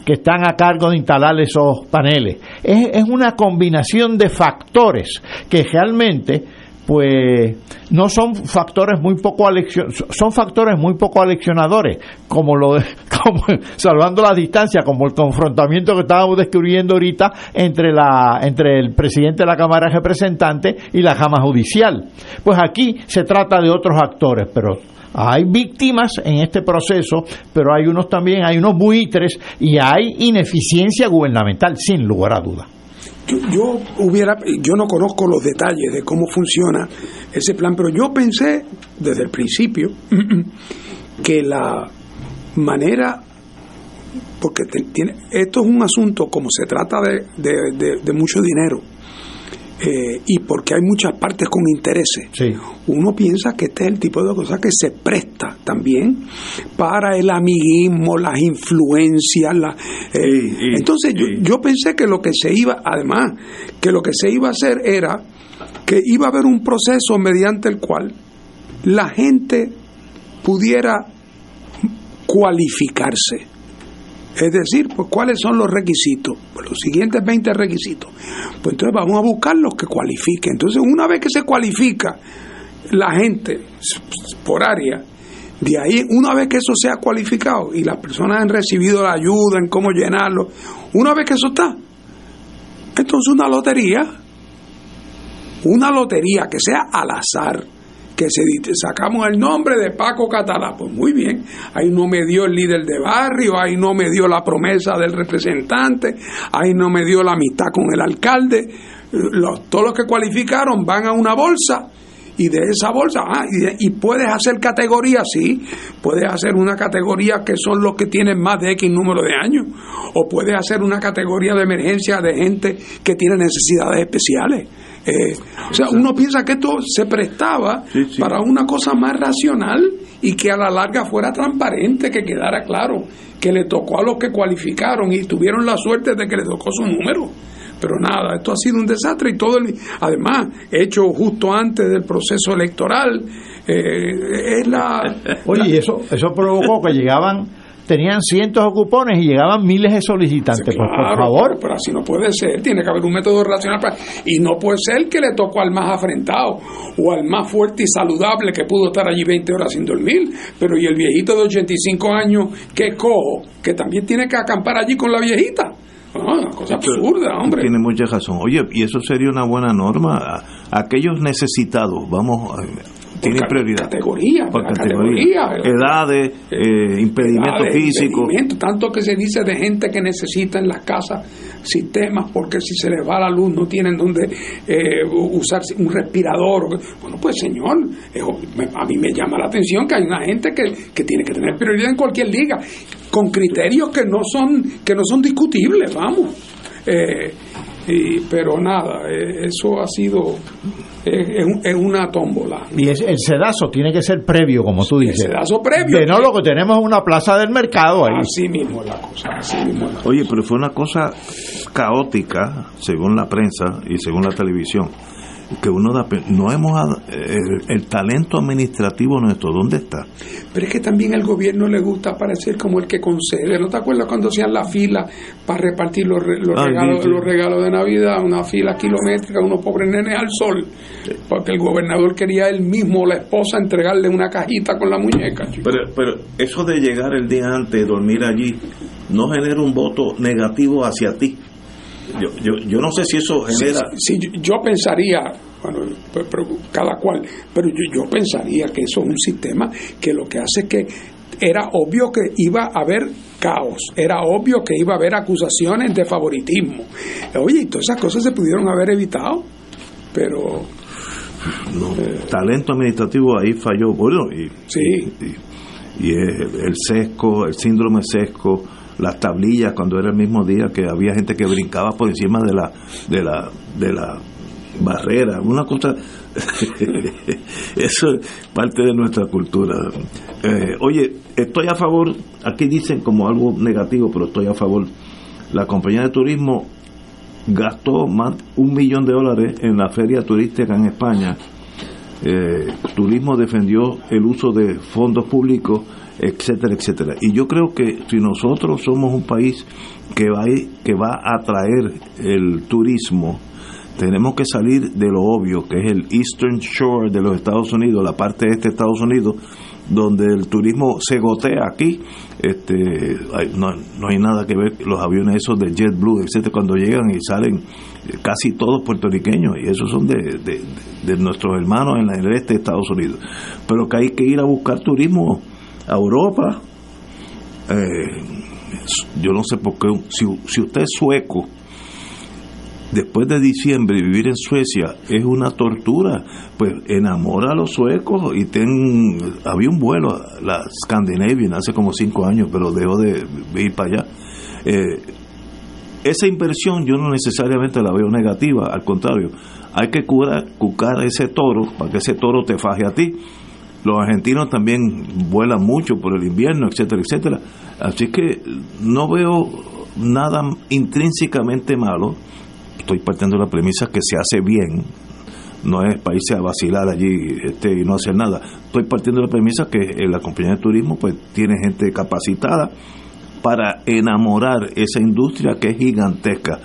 que están a cargo de instalar esos paneles. Es, es una combinación de factores que realmente pues no son factores muy poco son factores muy poco aleccionadores como lo de- como salvando la distancia como el confrontamiento que estábamos describiendo ahorita entre la entre el presidente de la Cámara de Representantes y la Cámara Judicial pues aquí se trata de otros actores pero hay víctimas en este proceso, pero hay unos también, hay unos buitres y hay ineficiencia gubernamental, sin lugar a dudas. Yo, yo hubiera, yo no conozco los detalles de cómo funciona ese plan, pero yo pensé desde el principio que la manera, porque te- tiene, esto es un asunto como se trata de, de- de- de mucho dinero eh, y porque hay muchas partes con intereses. Uno piensa que este es el tipo de cosa que se presta también para el amiguismo, las influencias. la- eh, entonces yo, yo pensé que lo que se iba, además, que lo que se iba a hacer era que iba a haber un proceso mediante el cual la gente pudiera cualificarse. Es decir, pues cuáles son los requisitos, Pues, los siguientes 20 requisitos. Pues entonces vamos a buscar los que cualifiquen. Entonces, una vez que se cualifica la gente por área, de ahí, una vez que eso sea cualificado y las personas han recibido la ayuda en cómo llenarlo, una vez que eso está, entonces una lotería, una lotería que sea al azar, que se di- sacamos el nombre de Paco Catalá, pues muy bien, ahí no me dio el líder de barrio, ahí no me dio la promesa del representante, ahí no me dio la amistad con el alcalde, los, todos los que cualificaron van a una bolsa y de esa bolsa, ah, y, de- y puedes hacer categorías, sí, puedes hacer una categoría que son los que tienen más de X número de años, o puedes hacer una categoría de emergencia de gente que tiene necesidades especiales. Eh, o sea, uno piensa que esto se prestaba para una cosa más racional y que a la larga fuera transparente, que quedara claro que le tocó a los que cualificaron y tuvieron la suerte de que le tocó su número. Pero nada, esto ha sido un desastre y todo el, además, hecho justo antes del proceso electoral, eh, es la... Oye, y eso, eso provocó que llegaban, tenían cientos de cupones y llegaban miles de solicitantes. Pues, por favor, Pero así no puede ser, tiene que haber un método racional para... Y no puede ser que le tocó al más afrentado o al más fuerte y saludable que pudo estar allí 20 horas sin dormir, pero y el viejito de 85 años que cojo, que también tiene que acampar allí con la viejita. Una cosa absurda, hombre. Tiene mucha razón. Oye, y eso sería una buena norma. Aquellos necesitados, vamos, eh, tienen ca- prioridad. categoría, Por categoría. categoría. Edades, eh, impedimento Edades, físico. impedimento, tanto que se dice de gente que necesita en las casas sistemas porque si se les va la luz no tienen donde eh, usar un respirador. Bueno, pues señor, eh, a mí me llama la atención que hay una gente que, que tiene que tener prioridad en cualquier liga con criterios que no son que no son discutibles, vamos. Eh, y- pero nada, eh, eso ha sido es, es un- es una tómbola. y es- el sedazo tiene que ser previo, como tú dices. sedazo previo. De no, lo que tenemos es una plaza del mercado ahí. Así mismo la cosa, así mismo es la cosa. Oye, pero fue una cosa caótica, según la prensa y según la televisión, que uno da no hemos el, el talento administrativo nuestro, ¿dónde está? Pero es que también al gobierno le gusta parecer como el que concede. ¿No te acuerdas cuando hacían la fila para repartir los, los Ah, regalos, sí, los regalos de Navidad? Una fila kilométrica, unos pobres nenes al sol. Porque el gobernador quería él mismo la esposa entregarle una cajita con la muñeca. chico. Pero, pero eso de llegar el día antes, dormir allí, no genera un voto negativo hacia ti. Yo, yo, yo no sé si eso genera... Sí, sí, yo, pensaría, bueno, cada cual, pero yo, yo pensaría que eso es un sistema que lo que hace es que era obvio que iba a haber caos, era obvio que iba a haber acusaciones de favoritismo. Oye, y todas esas cosas se pudieron haber evitado, pero... talento administrativo ahí falló, bueno, y, sí. y, el sesco, el síndrome sesco, las tablillas cuando era el mismo día que había gente que brincaba por encima de la de la de la barrera, una cosa eso es parte de nuestra cultura. Eh, oye, estoy a favor, aquí dicen como algo negativo, pero estoy a favor. La compañía de turismo gastó más un millón de dólares en la feria turística en España. Eh, turismo defendió el uso de fondos públicos, etcétera, etcétera. Y yo creo que si nosotros somos un país que va, que va a atraer el turismo, tenemos que salir de lo obvio, que es el Eastern Shore de los Estados Unidos, la parte este de Estados Unidos, donde el turismo se gotea aquí. Este, no, hay nada que ver los aviones esos de JetBlue, etcétera, cuando llegan y salen eh, casi todos puertorriqueños, y esos son de, de, nuestros hermanos en el este de Estados Unidos. Pero que hay que ir a buscar turismo a Europa. Eh, yo no sé por qué, si, usted es sueco, después de diciembre vivir en Suecia es una tortura, pues enamora a los suecos y ten, había un vuelo, la Scandinavian, hace como cinco años, pero dejó de ir para allá. Eh, esa inversión yo no necesariamente la veo negativa, al contrario, hay que curar, cucar ese toro para que ese toro te faje a ti. Los argentinos también vuelan mucho por el invierno, etcétera, etcétera. Así que no veo nada intrínsecamente malo estoy partiendo de la premisa que se hace bien, no es irse a vacilar allí este, y no hacer nada. Estoy partiendo de la premisa que la compañía de turismo pues tiene gente capacitada para enamorar esa industria que es gigantesca.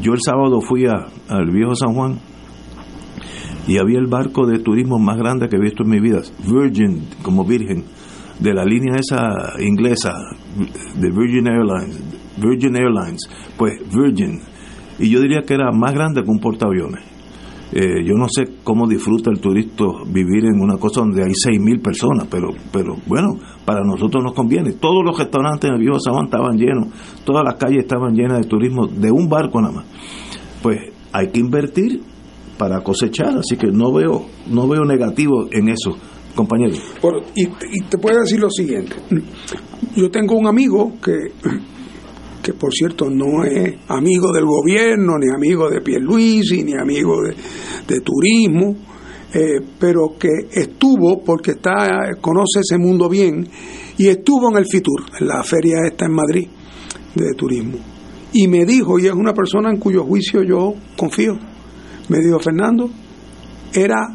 Yo el sábado fui al viejo San Juan y había el barco de turismo más grande que he visto en mi vida, Virgin, como Virgen, de la línea esa inglesa, de Virgin Airlines, Virgin Airlines, pues Virgin, y yo diría que era más grande que un portaaviones. Eh, yo no sé cómo disfruta el turista vivir en una cosa donde hay 6.000 personas, pero, pero bueno, para nosotros nos conviene. Todos los restaurantes en el Viejo Sabán estaban llenos, todas las calles estaban llenas de turismo de un barco nada más. Pues hay que invertir para cosechar, así que no veo, no veo negativo en eso, compañero. y, te puedo decir lo siguiente, yo tengo un amigo que que por cierto no es amigo del gobierno, ni amigo de Pierluisi, ni amigo de, turismo, eh, pero que estuvo, porque está, conoce ese mundo bien, y estuvo en el FITUR, en la feria esta en Madrid de turismo. Y me dijo, y es una persona en cuyo juicio yo confío, me dijo, Fernando, era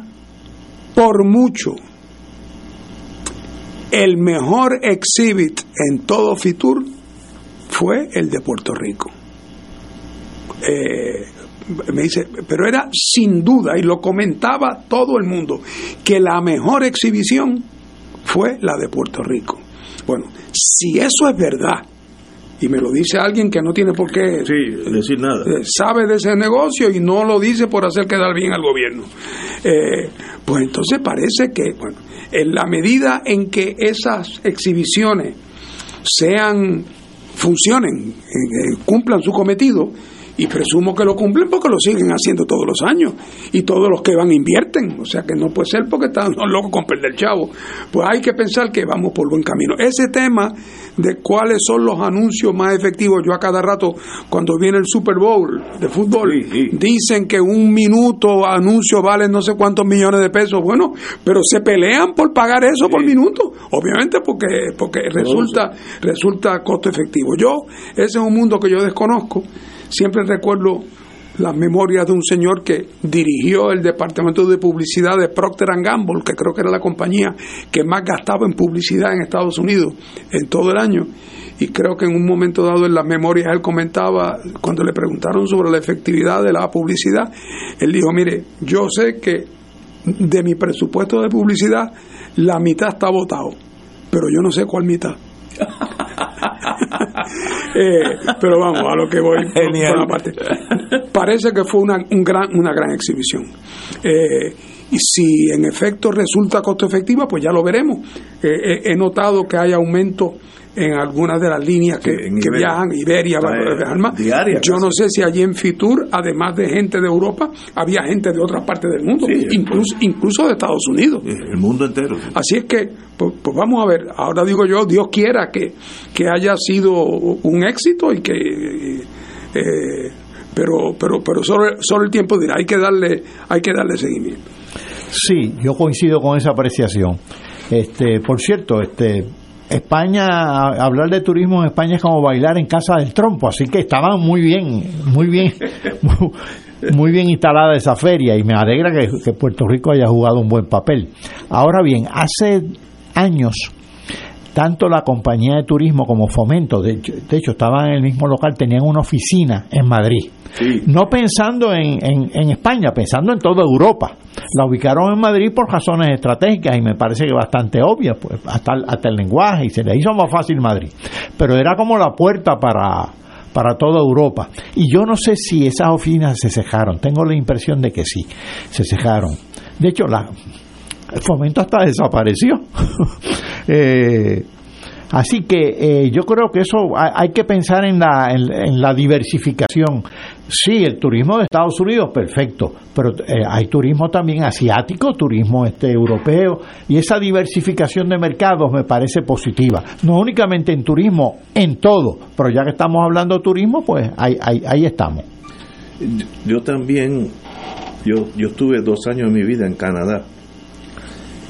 por mucho el mejor exhibit en todo FITUR fue el de Puerto Rico. Eh, me dice, pero era sin duda, y lo comentaba todo el mundo, que la mejor exhibición fue la de Puerto Rico. Bueno, si eso es verdad, y me lo dice alguien que no tiene por qué decir nada, eh, sabe de ese negocio y no lo dice por hacer quedar bien al gobierno, eh, pues entonces parece que, bueno, en la medida en que esas exhibiciones sean funcionen, eh, cumplan su cometido, y presumo que lo cumplen porque lo siguen haciendo todos los años. Y todos los que van invierten, o sea que no puede ser porque están locos con perder chavo. Pues hay que pensar que vamos por buen camino. Ese tema de cuáles son los anuncios más efectivos, yo a cada rato cuando viene el Super Bowl de fútbol dicen que un minuto anuncio vale no sé cuántos millones de pesos, bueno, pero se pelean por pagar eso por minuto, obviamente porque porque resulta resulta costo efectivo. Yo ese es un mundo que yo desconozco Siempre recuerdo las memorias de un señor que dirigió el departamento de publicidad de Procter Gamble, que creo que era la compañía que más gastaba en publicidad en Estados Unidos en todo el año. Y creo que en un momento dado en las memorias él comentaba, cuando le preguntaron sobre la efectividad de la publicidad, él dijo, mire, yo sé que de mi presupuesto de publicidad la mitad está votado, pero yo no sé cuál mitad. Eh, pero vamos, a lo que voy Genial. parte. Parece que fue una, un gran, una gran exhibición. Eh, y si en efecto resulta costo efectiva, pues ya lo veremos. he notado que hay aumento en algunas de las líneas que, viajan, Iberia, Diaria, Yo no sé si allí en Fitur, además de gente de Europa, había gente de otras partes del mundo, incluso, incluso de Estados Unidos. El mundo entero. Así es que, pues, pues, vamos a ver, ahora digo yo, Dios quiera que, que haya sido un éxito y que... Eh, pero pero pero solo, solo el tiempo dirá, hay que darle hay que darle seguimiento. Sí, yo coincido con esa apreciación. Este, por cierto, este España, hablar de turismo en España es como bailar en casa del trompo, así que estaban muy bien, muy bien, muy bien instalada esa feria y me alegra que, Puerto Rico haya jugado un buen papel. Ahora bien, hace años tanto la compañía de turismo como Fomento, de hecho, de hecho estaban en el mismo local, tenían una oficina en Madrid. No pensando en, en, España, pensando en toda Europa. La ubicaron en Madrid por razones estratégicas y me parece que bastante obvias, pues hasta, hasta el lenguaje y se le hizo más fácil Madrid. Pero era como la puerta para, para toda Europa. Y yo no sé si esas oficinas se cejaron, tengo la impresión de que sí, se cejaron. De hecho, la, el fomento hasta desapareció. eh, así que eh, yo creo que eso hay, que pensar en la, en, la diversificación. Sí, el turismo de Estados Unidos, perfecto, pero eh, hay turismo también asiático, turismo este europeo, y esa diversificación de mercados me parece positiva. No únicamente en turismo, en todo, pero ya que estamos hablando de turismo, pues ahí, ahí, ahí estamos. Yo también, yo, yo estuve dos años de mi vida en Canadá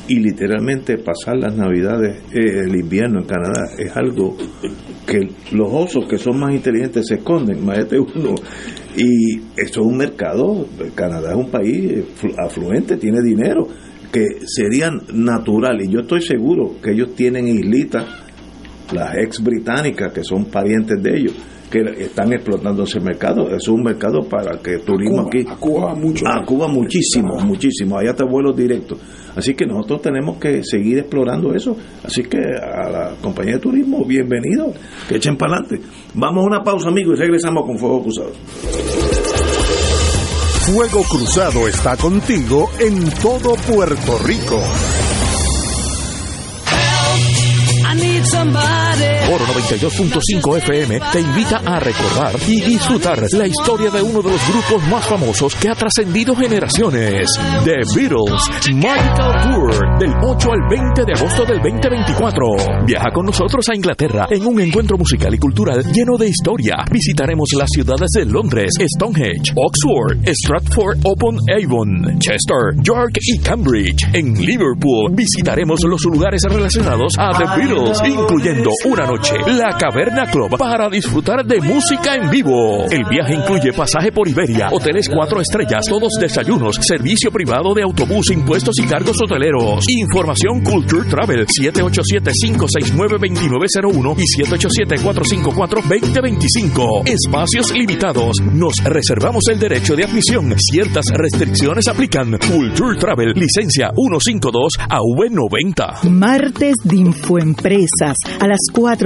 y literalmente pasar las navidades, eh, el invierno en Canadá, es algo que los osos que son más inteligentes se esconden, este uno. Y eso es un mercado, Canadá es un país eh, afluente, tiene dinero, que sería natural, y yo estoy seguro que ellos tienen islitas, las ex británicas, que son parientes de ellos, que están explotando ese mercado. Es un mercado para que turismo aquí. A Cuba mucho. A Cuba muchísimo, muchísimo. Allá te vuelos directos. Así que nosotros tenemos que seguir explorando eso. Así que a la compañía de turismo, bienvenido, que echen para adelante. Vamos a una pausa, amigos, y regresamos con Fuego Cruzado. Fuego Cruzado está contigo en todo Puerto Rico. Oro 92.5 FM te invita a recordar y disfrutar la historia de uno de los grupos más famosos que ha trascendido generaciones, The Beatles Magical Tour, del 8 al 20 de agosto del 2024. Viaja con nosotros a Inglaterra en un encuentro musical y cultural lleno de historia. Visitaremos las ciudades de Londres, Stonehenge, Oxford, Stratford upon Avon, Chester, York y Cambridge. En Liverpool visitaremos los lugares relacionados a The Beatles incluyendo una noche la Caverna Club para disfrutar de música en vivo. El viaje incluye pasaje por Iberia, hoteles cuatro estrellas, todos desayunos, servicio privado de autobús, impuestos y cargos hoteleros. Información Culture Travel 787-569-2901 y 787-454-2025. Espacios limitados. Nos reservamos el derecho de admisión. Ciertas restricciones aplican. Culture Travel, licencia 152 AV90. Martes de Infoempresas a las 4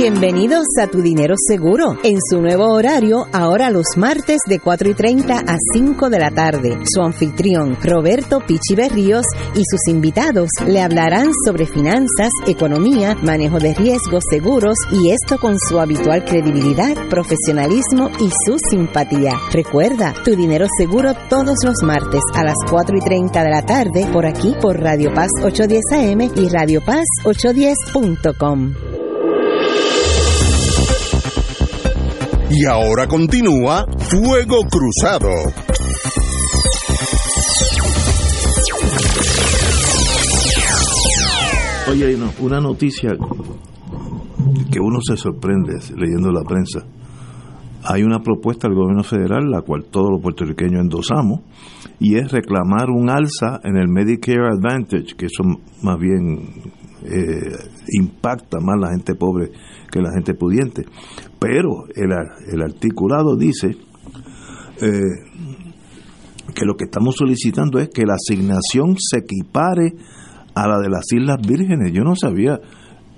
Bienvenidos a Tu Dinero Seguro. En su nuevo horario, ahora los martes de 4 y 30 a 5 de la tarde. Su anfitrión, Roberto Pichi Berríos, y sus invitados le hablarán sobre finanzas, economía, manejo de riesgos seguros y esto con su habitual credibilidad, profesionalismo y su simpatía. Recuerda, Tu Dinero Seguro todos los martes a las 4 y 30 de la tarde por aquí por Radio Paz 810 AM y Radio Paz 810.com. Y ahora continúa Fuego Cruzado. Oye, una noticia que uno se sorprende leyendo la prensa. Hay una propuesta del gobierno federal, la cual todos los puertorriqueños endosamos, y es reclamar un alza en el Medicare Advantage, que eso más bien eh, impacta más la gente pobre que la gente pudiente. Pero el, el articulado dice eh, que lo que estamos solicitando es que la asignación se equipare a la de las Islas Vírgenes. Yo no sabía.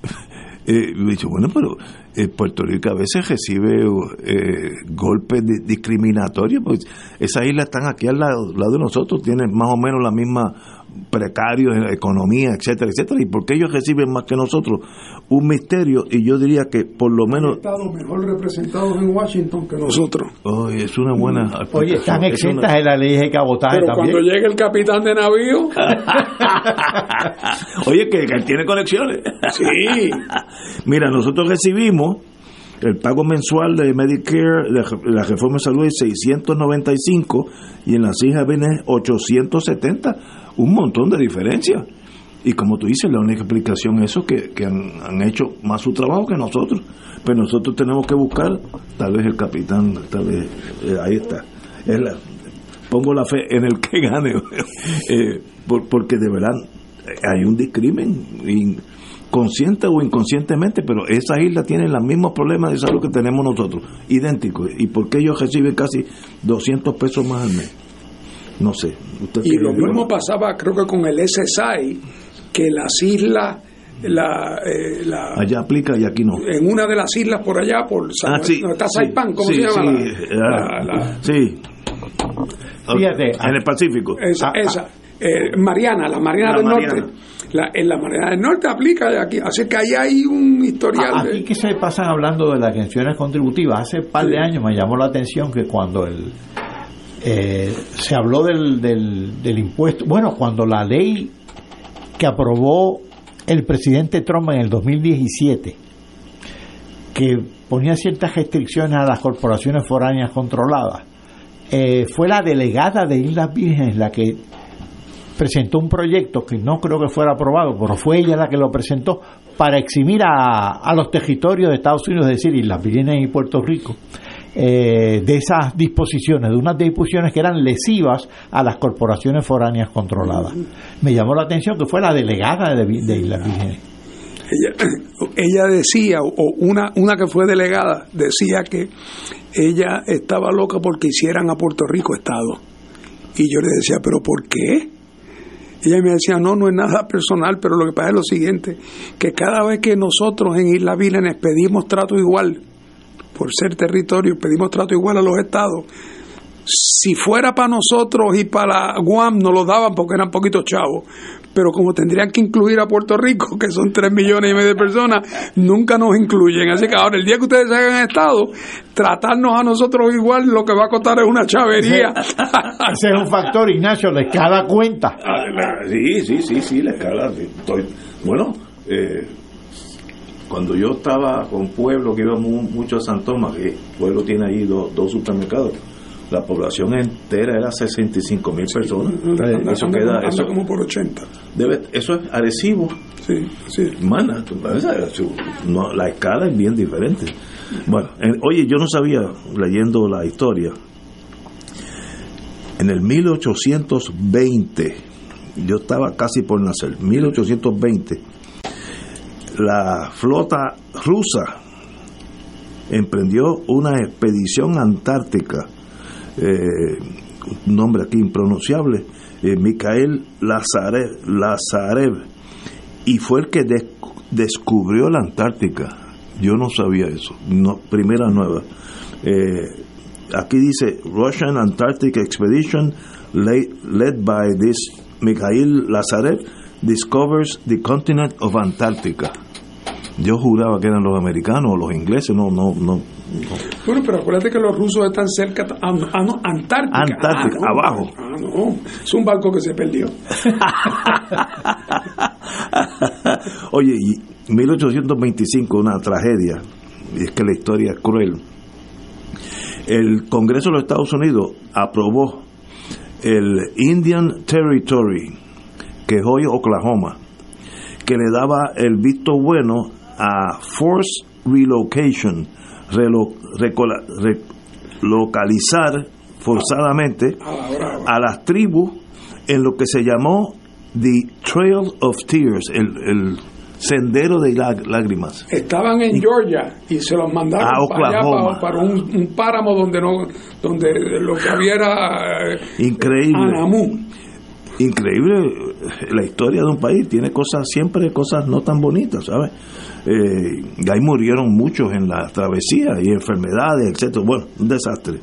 Eh, dicho, bueno, pero eh, Puerto Rico a veces recibe eh, golpes di- discriminatorios, pues esas islas están aquí al lado, lado de nosotros, tienen más o menos la misma precarios en la economía, etcétera, etcétera. ¿Y por qué ellos reciben más que nosotros? Un misterio, y yo diría que por lo menos... Estados mejor representados en Washington que nosotros. Oh, es una buena... Oye, están es una- exentas de la ley de cabotaje Pero también. cuando llegue el capitán de navío, Oye, que, que él tiene conexiones. Sí. Mira, nosotros recibimos el pago mensual de Medicare, de la reforma de salud es 695 y en las hijas viene 870, un montón de diferencia. Y como tú dices, la única explicación es eso, que, que han, han hecho más su trabajo que nosotros. Pero nosotros tenemos que buscar, tal vez el capitán, tal vez, eh, ahí está. Pongo la fe en el que gane, eh, por- porque de verdad eh, hay un discrimen, y consciente o inconscientemente, pero esas islas tienen los mismos problemas de salud que tenemos nosotros, idénticos. ¿Y por qué ellos reciben casi 200 pesos más al mes? No sé. Usted y lo mismo pasaba creo que con el SSI, que las islas, la, eh, la- Allá aplica y aquí no. en una de las islas por allá, por San, Ah, sí, no, está sí, Saipan, ¿cómo sí, se llama? sí, La- ah, la- la- sí. Fíjate, en el Pacífico. esa, esa, eh, Mariana, la Mariana La del Mariana. Norte. La, en la Mariana del Norte aplica aquí, así que ahí hay un historial. A- de- Aquí que se pasan hablando de las pensiones contributivas. Hace un par de años me llamó la atención que cuando el eh, se habló del, del, del impuesto, bueno, cuando la ley que aprobó el presidente Trump en el 2017, que ponía ciertas restricciones a las corporaciones foráneas controladas, eh, fue la delegada de Islas Vírgenes la que presentó un proyecto que no creo que fuera aprobado, pero fue ella la que lo presentó para eximir a, a los territorios de Estados Unidos, es decir, Islas Vírgenes y Puerto Rico, eh, de esas disposiciones, de unas disposiciones que eran lesivas a las corporaciones foráneas controladas. Me llamó la atención que fue la delegada de, Islas Vírgenes. ella, ella decía, o una, una que fue delegada, decía que ella estaba loca porque hicieran a Puerto Rico Estado. Y yo le decía, ¿pero por qué? Ella me decía, no, no es nada personal, pero lo que pasa es lo siguiente, que cada vez que nosotros en Islas Vírgenes pedimos trato igual, por ser territorio, pedimos trato igual a los estados, si fuera para nosotros y para Guam nos lo daban porque eran poquitos chavos, pero como tendrían que incluir a Puerto Rico, que son 3 millones y medio de personas, nunca nos incluyen. Así que ahora, el día que ustedes se hagan Estado, tratarnos a nosotros igual, lo que va a costar es una chavería. Ese es un factor, Ignacio, les cada cuenta. Ah, la- Sí, sí, sí, sí, la escala. estoy- bueno, eh, cuando yo estaba con Pueblo, que íbamos mu- mucho a San Tomás, que Pueblo tiene ahí dos, dos supermercados, la población entera era 65 mil personas. Eso anda queda, como- eso, como por 80. debe, eso es Arecibo. Sí, sí. Mana, tú sabes, eso- no, la escala es bien diferente. Bueno, en- oye, yo no sabía, leyendo la historia, en el 1820, yo estaba casi por nacer, 1820, la flota rusa emprendió una expedición antártica, eh, nombre aquí impronunciable, eh, Lazarev, y fue el que des- descubrió la Antártica. Yo no sabía eso. Primera nueva. Eh, aquí dice Russian Antarctic Expedition led by this Mikhail Lazarev discovers the continent of Antarctica. Yo juraba que eran los americanos o los ingleses, no, no, no. Bueno, pero acuérdate que los rusos están cerca. Ah, no, ah, no, Antártica. Antártica, Ah, no, abajo. Ah, no. Es un barco que se perdió. Oye, y 1825, una tragedia, y es que la historia es cruel. El Congreso de los Estados Unidos aprobó el Indian Territory, que es hoy Oklahoma, que le daba el visto bueno a Force Relocation, relo- recola- re- localizar forzadamente a las tribus en lo que se llamó The Trail of Tears, el, el sendero de lá- lágrimas. Estaban en Georgia y se los mandaron A para allá, Oklahoma. para, para un, un páramo donde no donde lo que había era eh, Increíble. Anamú. Increíble eh, la historia de un país, tiene cosas, siempre cosas no tan bonitas, ¿sabes? Eh, y ahí murieron muchos en la travesía y enfermedades, etcétera. Bueno, un desastre.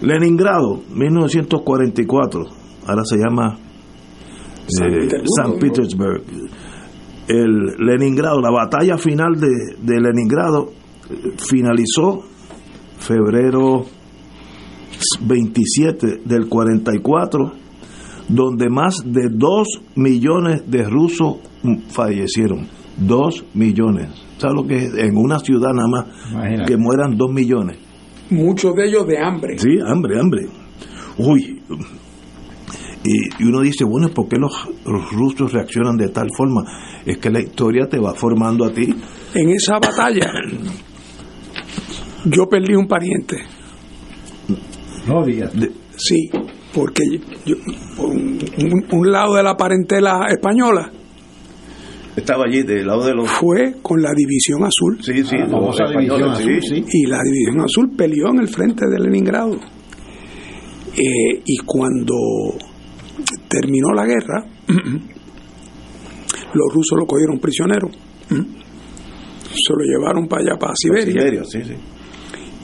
Leningrado, 1944, ahora se llama San eh. Petersburg. El Leningrado, la batalla final de, de Leningrado eh, finalizó febrero 27 del 44, donde más de 2 millones de rusos fallecieron. 2 millones. ¿Sabes lo que es? En una ciudad nada más Imagínate. que mueran 2 millones. Muchos de ellos de hambre. Sí, hambre, hambre. Uy. Y, y uno dice, bueno, ¿por qué los, los rusos reaccionan de tal forma? Es que la historia te va formando a ti. En esa batalla yo perdí un pariente. No digas. Sí, porque yo, por un, un- un lado de la parentela española Estaba allí del lado de los... fue con la División Azul. Sí, sí, La famosa los División españoles, Azul, sí. Y la División Azul peleó en el frente de Leningrado. Eh, y cuando terminó la guerra, los rusos lo cogieron prisionero. Se lo llevaron para allá, para Siberia. Siberia, sí, sí.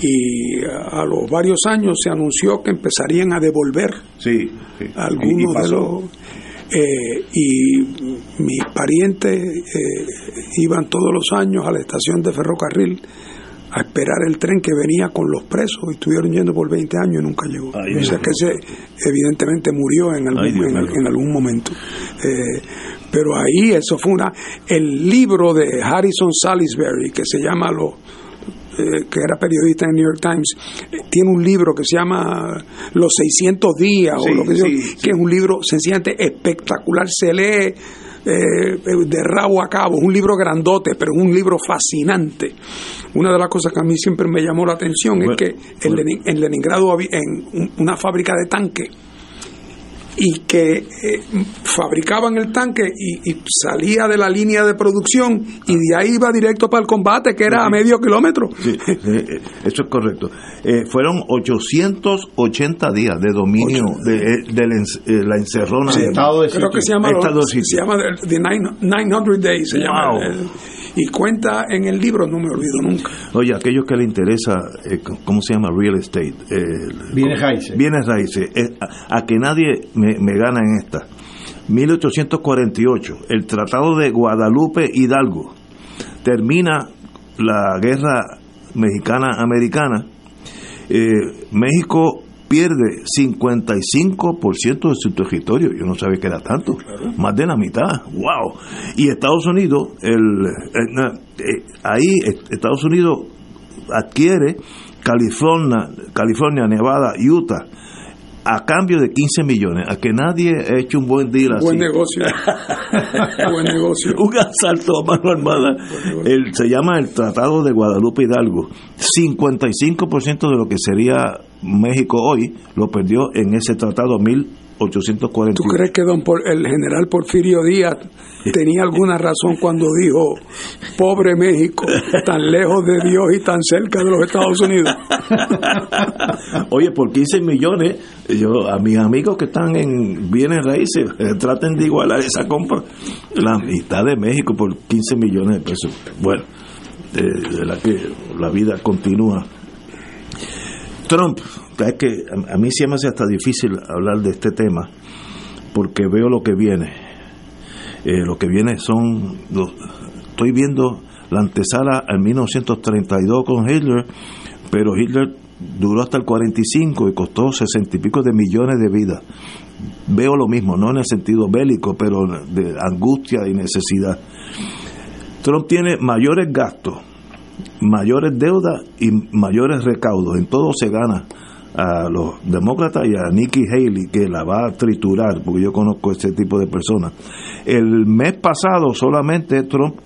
Y a, los varios años se anunció que empezarían a devolver Sí, sí. algunos Y- y de los eh, y mis parientes eh, iban todos los años a la estación de ferrocarril a esperar el tren que venía con los presos y estuvieron yendo por 20 años y nunca llegó. Ay, o sea Dios que ese evidentemente murió en algún, Ay, Dios en, algún momento. Eh, pero ahí eso fue una... El libro de Harrison Salisbury que se llama Lo, eh, que era periodista en New York Times, eh, tiene un libro que se llama Los 600 días, Sí, o lo que sea, sí, que es un libro sencillamente espectacular, se lee eh, de rabo a cabo, es un libro grandote, pero es un libro fascinante. Una de las cosas que a mí siempre me llamó la atención Bueno, es que en, bueno. Lenin- en Leningrado había en un- una fábrica de tanques y que eh, fabricaban el tanque y, y salía de la línea de producción y de ahí iba directo para el combate, que era a medio kilómetro. Sí, eh, eso es correcto. Eh, fueron 880 días de dominio de, eh, de la eh, la encerrona. Sí, de- Estado de creo que se llama, de se llama the the nine- 900 Days, se llama el- y cuenta en el libro, no me olvido nunca. Oye, aquellos que le interesa, eh, ¿cómo se llama? Real estate. eh, Bienes raíces. Bienes raíces. eh, a, a que nadie me, me gana en esta. 1848, el Tratado de Guadalupe Hidalgo. Termina la guerra mexicana-americana. Eh, México pierde 55% de su territorio. Yo no sabía que era tanto. Más de la mitad. ¡Wow! Y Estados Unidos, el, eh, eh, ahí Estados Unidos adquiere California, California, Nevada, Utah, a cambio de 15 millones. A que nadie ha hecho un buen deal así. Buen negocio. Buen negocio. un asalto a mano armada. El, se llama el Tratado de Guadalupe Hidalgo. 55% de lo que sería México hoy lo perdió en ese tratado 1841. ¿Tú crees que don Por- el general Porfirio Díaz tenía alguna razón cuando dijo, pobre México, tan lejos de Dios y tan cerca de los Estados Unidos? Oye, por 15 millones, yo a mis amigos que están en bienes raíces, eh, traten de igualar esa compra. La mitad de México por 15 millones de pesos. Bueno, de, la que la vida continúa. Trump, es que a, mí se me hace hasta difícil hablar de este tema, porque veo lo que viene. Eh, lo que viene son, estoy viendo la antesala en 1932 con Hitler, pero Hitler duró hasta el 45 y costó sesenta y pico de millones de vidas. Veo lo mismo, no en el sentido bélico, pero de angustia y necesidad. Trump tiene mayores gastos, mayores deudas y mayores recaudos. En todo se gana a los demócratas y a Nikki Haley, que la va a triturar, porque yo conozco ese tipo de personas. El mes pasado solamente Trump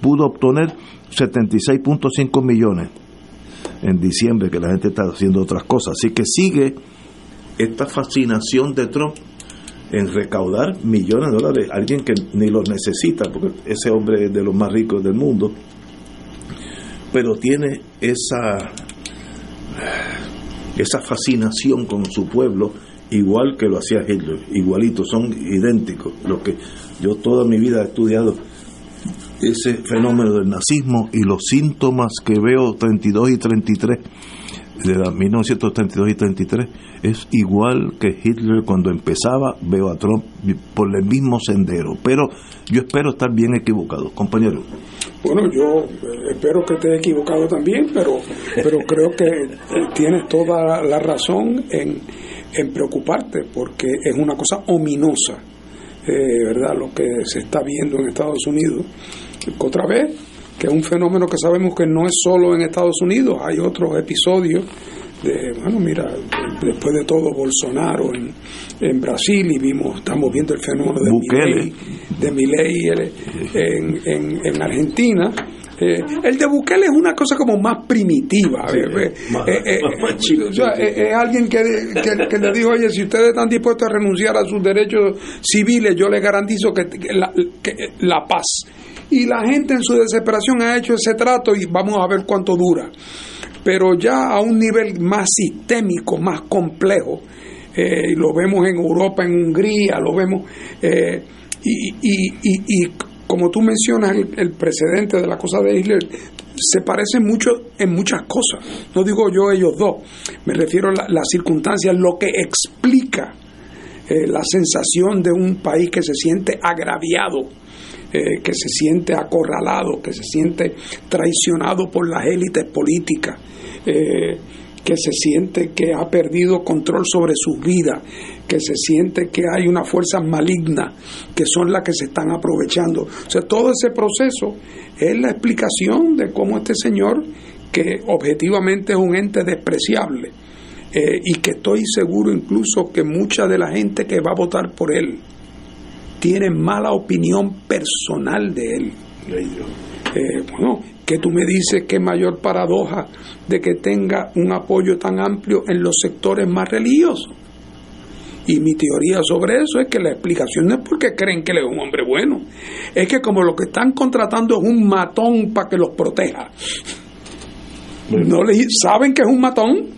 pudo obtener 76.5 millones en diciembre, que la gente está haciendo otras cosas. Así que sigue esta fascinación de Trump en recaudar millones de dólares, alguien que ni los necesita, porque ese hombre es de los más ricos del mundo, pero tiene esa, esa fascinación con su pueblo, igual que lo hacía Hitler, igualito, son idénticos. Lo que yo toda mi vida he estudiado ese fenómeno del nazismo y los síntomas que veo 32 y 33 de la 1932 y 33 es igual que Hitler cuando empezaba, veo a Trump por el mismo sendero, pero yo espero estar bien equivocado, compañero. Bueno, yo eh, espero que esté equivocado también, pero, pero creo que tienes toda la razón en, en preocuparte, porque es una cosa ominosa, eh, ¿verdad? Lo que se está viendo en Estados Unidos otra vez, que es un fenómeno que sabemos que no es solo en Estados Unidos, hay otros episodios de, bueno, mira, después de todo Bolsonaro en, en Brasil y vimos, estamos viendo el fenómeno de Milei, de Milei en, en, en Argentina, eh, el de Bukele es una cosa como más primitiva. es alguien que, que, le dijo, oye, si ustedes están dispuestos a renunciar a sus derechos civiles, yo les garantizo que, la, que la paz. Y la gente en su desesperación ha hecho ese trato y vamos a ver cuánto dura. Pero ya a un nivel más sistémico, más complejo, eh, lo vemos en Europa, en Hungría, lo vemos, eh, y, y, y, y, como tú mencionas, el, precedente de la cosa de Hitler se parece mucho en muchas cosas. No digo yo ellos dos, me refiero a las la circunstancias, lo que explica eh, la sensación de un país que se siente agraviado eh, que se siente acorralado, que se siente traicionado por las élites políticas, eh, que se siente que ha perdido control sobre sus vidas, que se siente que hay una fuerza maligna que son las que se están aprovechando. O sea, todo ese proceso es la explicación de cómo este señor, que objetivamente es un ente despreciable, eh, y que estoy seguro incluso que mucha de la gente que va a votar por él, tiene mala opinión personal de él. Eh, bueno, que tú me dices que mayor paradoja de que tenga un apoyo tan amplio en los sectores más religiosos. Y mi teoría sobre eso es que la explicación no es porque creen que él es un hombre bueno, es que como lo que están contratando es un matón para que los proteja. No le saben que es un matón,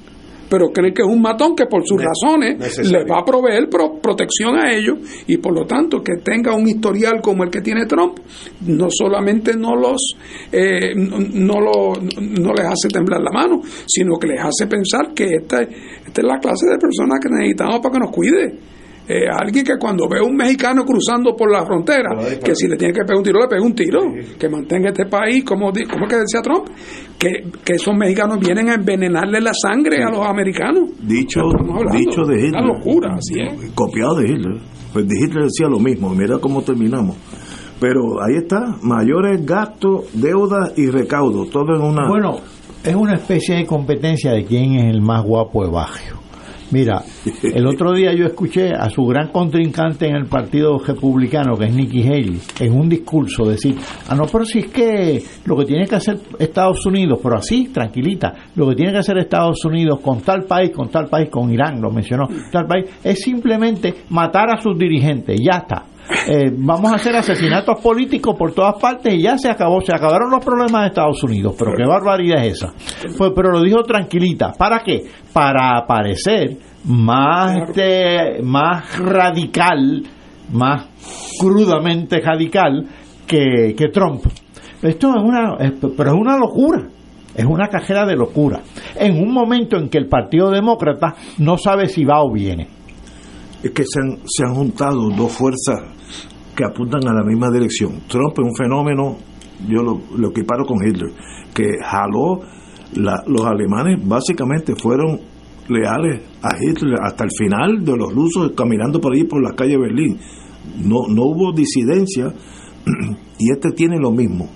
pero creen que es un matón que por sus razones les va a proveer protección a ellos y por lo tanto que tenga un historial como el que tiene Trump no solamente no los eh, no, lo, no les hace temblar la mano sino que les hace pensar que esta, esta es la clase de personas que necesitamos para que nos cuide eh, alguien que cuando ve a un mexicano cruzando por la frontera, que si le tiene que pegar un tiro, le pega un tiro, que mantenga este país, como, como que decía Trump, que, que esos mexicanos vienen a envenenarle la sangre a los americanos. Dicho, dicho de Hitler. Una locura, así es. Copiado de Hitler. Pues de Hitler decía lo mismo, mira cómo terminamos. Pero ahí está, mayores gastos, deuda y recaudo, todo en una... Bueno, es una especie de competencia de quién es el más guapo de Bajo. Mira, el otro día yo escuché a su gran contrincante en el Partido Republicano, que es Nikki Haley, en un discurso decir, ah, no, pero si es que lo que tiene que hacer Estados Unidos, pero así, tranquilita, lo que tiene que hacer Estados Unidos con tal país, con tal país, con Irán, lo mencionó, tal país, es simplemente matar a sus dirigentes, ya está. Eh, vamos a hacer asesinatos políticos por todas partes y ya se acabó, se acabaron los problemas de Estados Unidos, pero qué barbaridad es esa. Pues, pero lo dijo tranquilita, ¿para qué? Para aparecer más, este, más radical, más crudamente radical que, que Trump. Esto es una, es- pero es una locura. Es una cajera de locura. En un momento en que el Partido Demócrata no sabe si va o viene. Es que se han, se han juntado dos fuerzas que apuntan a la misma dirección. Trump es un fenómeno, yo lo, lo equiparo con Hitler, que jaló, la- los alemanes básicamente fueron leales a Hitler hasta el final de los rusos caminando por ahí por la calle Berlín. No, no hubo disidencia y este tiene lo mismo.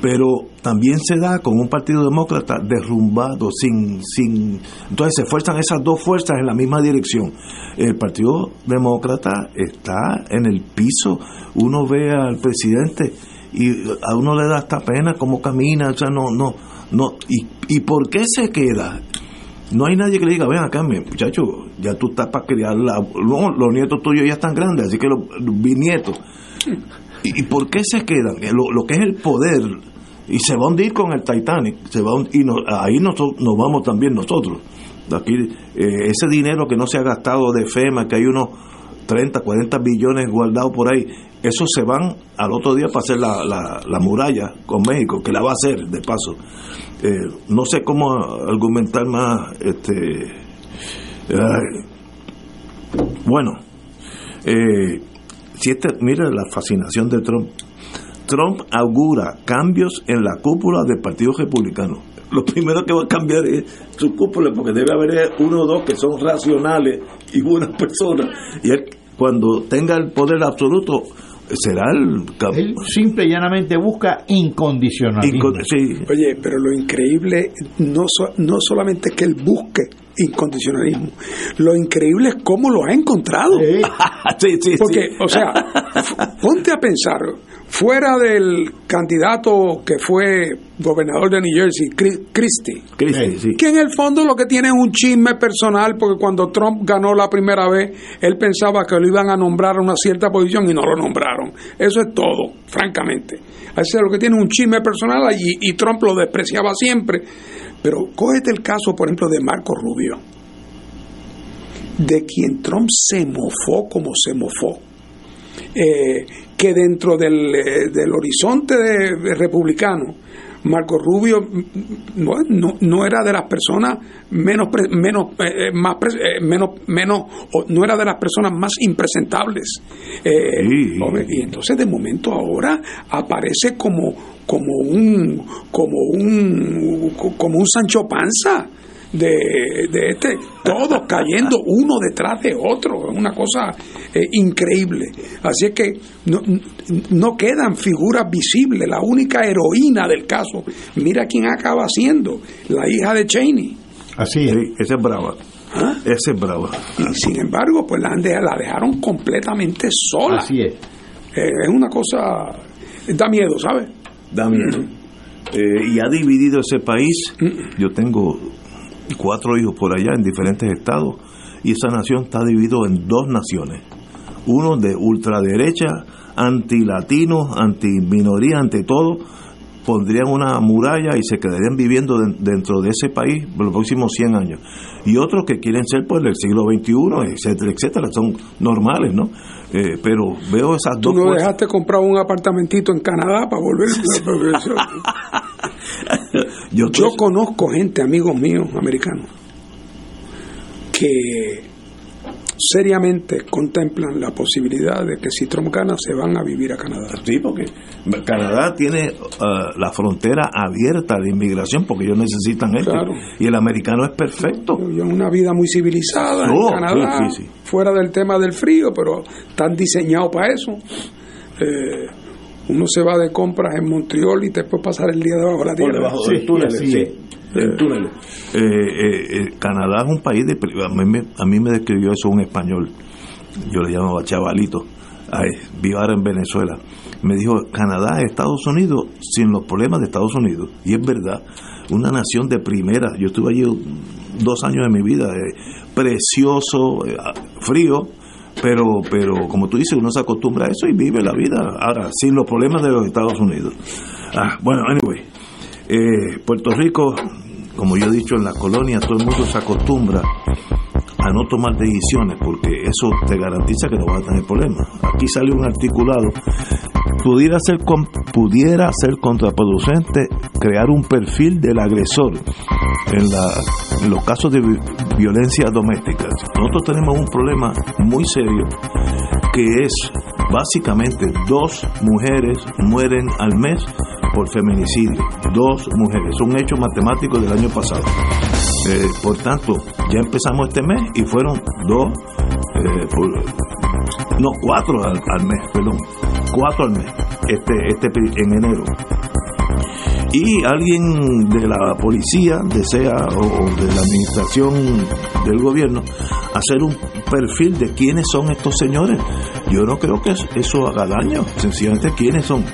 Pero también se da con un partido demócrata derrumbado, sin, sin... Entonces se fuerzan esas dos fuerzas en la misma dirección. El partido demócrata está en el piso. Uno ve al presidente y a uno le da hasta pena cómo camina, o sea, no, no, no. ¿Y, y por qué se queda? No hay nadie que le diga, ven acá, muchacho, ya tú estás para criar la... No, los nietos tuyos ya están grandes, así que los bisnietos. ¿Y, y por qué se quedan? Eh, Lo, lo que es el poder, y se va a hundir con el Titanic, se va a y no- ahí nos, nos vamos también nosotros. Aquí, eh, ese dinero que no se ha gastado de FEMA, que hay unos 30, 40 billones guardados por ahí, esos se van al otro día para hacer la, la, la muralla con México, que la va a hacer de paso. Eh, no sé cómo argumentar más este ay, bueno eh, si este mira la fascinación de Trump Trump augura cambios en la cúpula del Partido Republicano lo primero que va a cambiar es su cúpula porque debe haber uno o dos que son racionales y buenas personas y él cuando tenga el poder absoluto será el Él simple y llanamente busca incondicionalismo. Sí. Oye, pero lo increíble no, so- no solamente que él busque incondicionalismo, lo increíble es cómo lo ha encontrado. Sí, sí, Porque, sí. o sea, ponte a pensar, fuera del candidato que fue gobernador de New Jersey, Chris- Christie, Christie, sí. que en el fondo lo que tiene es un chisme personal, porque cuando Trump ganó la primera vez, él pensaba que lo iban a nombrar a una cierta posición y no lo nombraron. Eso es todo, francamente. Así es lo que tiene un chisme personal y, y Trump lo despreciaba siempre. Pero cógete el caso, por ejemplo, de Marco Rubio, de quien Trump se mofó como se mofó. Eh, que dentro del, eh, del horizonte republicano, Marco Rubio no, no, no era de las personas menos pre- menos eh, eh, más eh, menos menos o no era de las personas más impresentables. Eh, hombre, y entonces de momento ahora aparece como como un como un como un Sancho Panza de, de este, todos cayendo uno detrás de otro, es una cosa eh, increíble. Así es que no, no quedan figuras visibles, la única heroína del caso, mira quién acaba siendo, la hija de Cheney. Así es. Esa es brava. Esa es brava. Y sin embargo, pues la, la dejaron completamente sola. Así es. Eh, es una cosa, da miedo, ¿sabes? Da miedo. Eh, y ha dividido ese país. Yo tengo cuatro hijos por allá en diferentes estados y esa nación está dividida en dos naciones. Uno de ultraderecha, anti-latinos, anti-minoría, ante todo, pondrían una muralla y se quedarían viviendo den- dentro de ese país por los próximos 100 años. Y otros que quieren ser pues del siglo XXI, etcétera, etcétera, son normales, ¿no? Eh, pero veo esas Tú dos no fuerzas. dejaste comprar un apartamentito en Canadá para volver. Yo, Yo conozco gente, amigos míos americanos, que seriamente contemplan la posibilidad de que si Trump gana se van a vivir a Canadá. Sí, porque Canadá tiene ah, la frontera abierta de inmigración porque ellos necesitan esto. Claro. Y el americano es perfecto. Y una vida muy civilizada en Canadá, sí, sí, sí. fuera del tema del frío, pero están diseñados para eso. Eh, uno se va de compras en Montreal y después pasar el día debajo de la Por tierra. debajo de los túneles, sí. Túneles. Eh, eh, eh, Canadá es un país de... A mí, me, a mí me describió eso un español. Yo le llamaba chavalito. Vivo ahora en Venezuela. Me dijo, Canadá es Estados Unidos sin los problemas de Estados Unidos. Y es verdad, una nación de primera. Yo estuve allí dos años de mi vida. eh, precioso, eh, frío, pero pero como tú dices uno se acostumbra a eso y vive la vida ahora sin los problemas de los Estados Unidos ah, bueno anyway eh, Puerto Rico como yo he dicho en la colonia todo el mundo se acostumbra a no tomar decisiones porque eso te garantiza que no vas a tener problemas aquí salió un articulado pudiera ser pudiera ser contraproducente crear un perfil del agresor en, en los casos de violencia doméstica. Nosotros tenemos un problema muy serio que es básicamente dos mujeres mueren al mes por feminicidio. Dos mujeres. Es un hecho matemático del año pasado. Eh, por tanto, ya empezamos este mes y fueron dos, eh, no, cuatro al, mes, perdón, cuatro al mes, este, este en enero. Y alguien de la policía desea o de la administración del gobierno hacer un perfil de quiénes son estos señores. Yo no creo que eso haga daño, sencillamente quiénes son.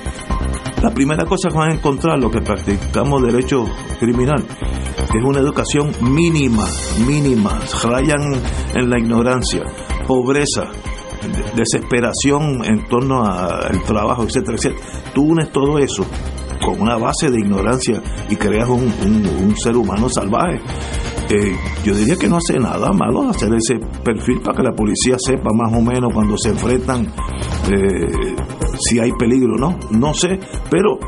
La primera cosa que van a encontrar los que practicamos derecho criminal es una educación mínima, mínima, rayan en la ignorancia, pobreza, desesperación en torno al trabajo, etcétera, etcétera. Tú unes todo eso con una base de ignorancia y creas un, ser humano salvaje. Eh, yo diría que no hace nada malo hacer ese perfil para que la policía sepa más o menos cuando se enfrentan eh, si hay peligro no. No sé, pero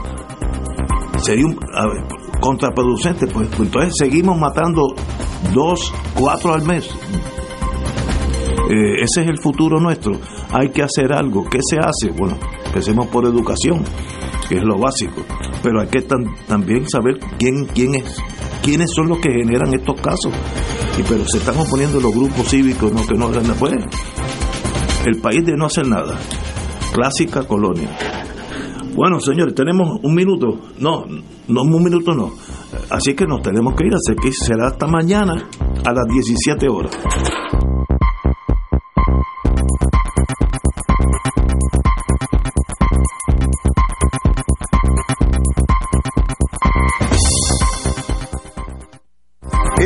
sería un, contraproducente, pues, pues, entonces seguimos matando dos, cuatro al mes. Eh, ese es el futuro nuestro. Hay que hacer algo. ¿Qué se hace? Bueno, empecemos por educación, que es lo básico. Pero hay que también saber quién, quién es, quiénes son los que generan estos casos. Y pero se están oponiendo los grupos cívicos no que no hagan pues el país de no hacer nada. Clásica colonia. Bueno señores tenemos un minuto. No no un minuto no. Así que nos tenemos que ir. Así que será hasta mañana a las 17 horas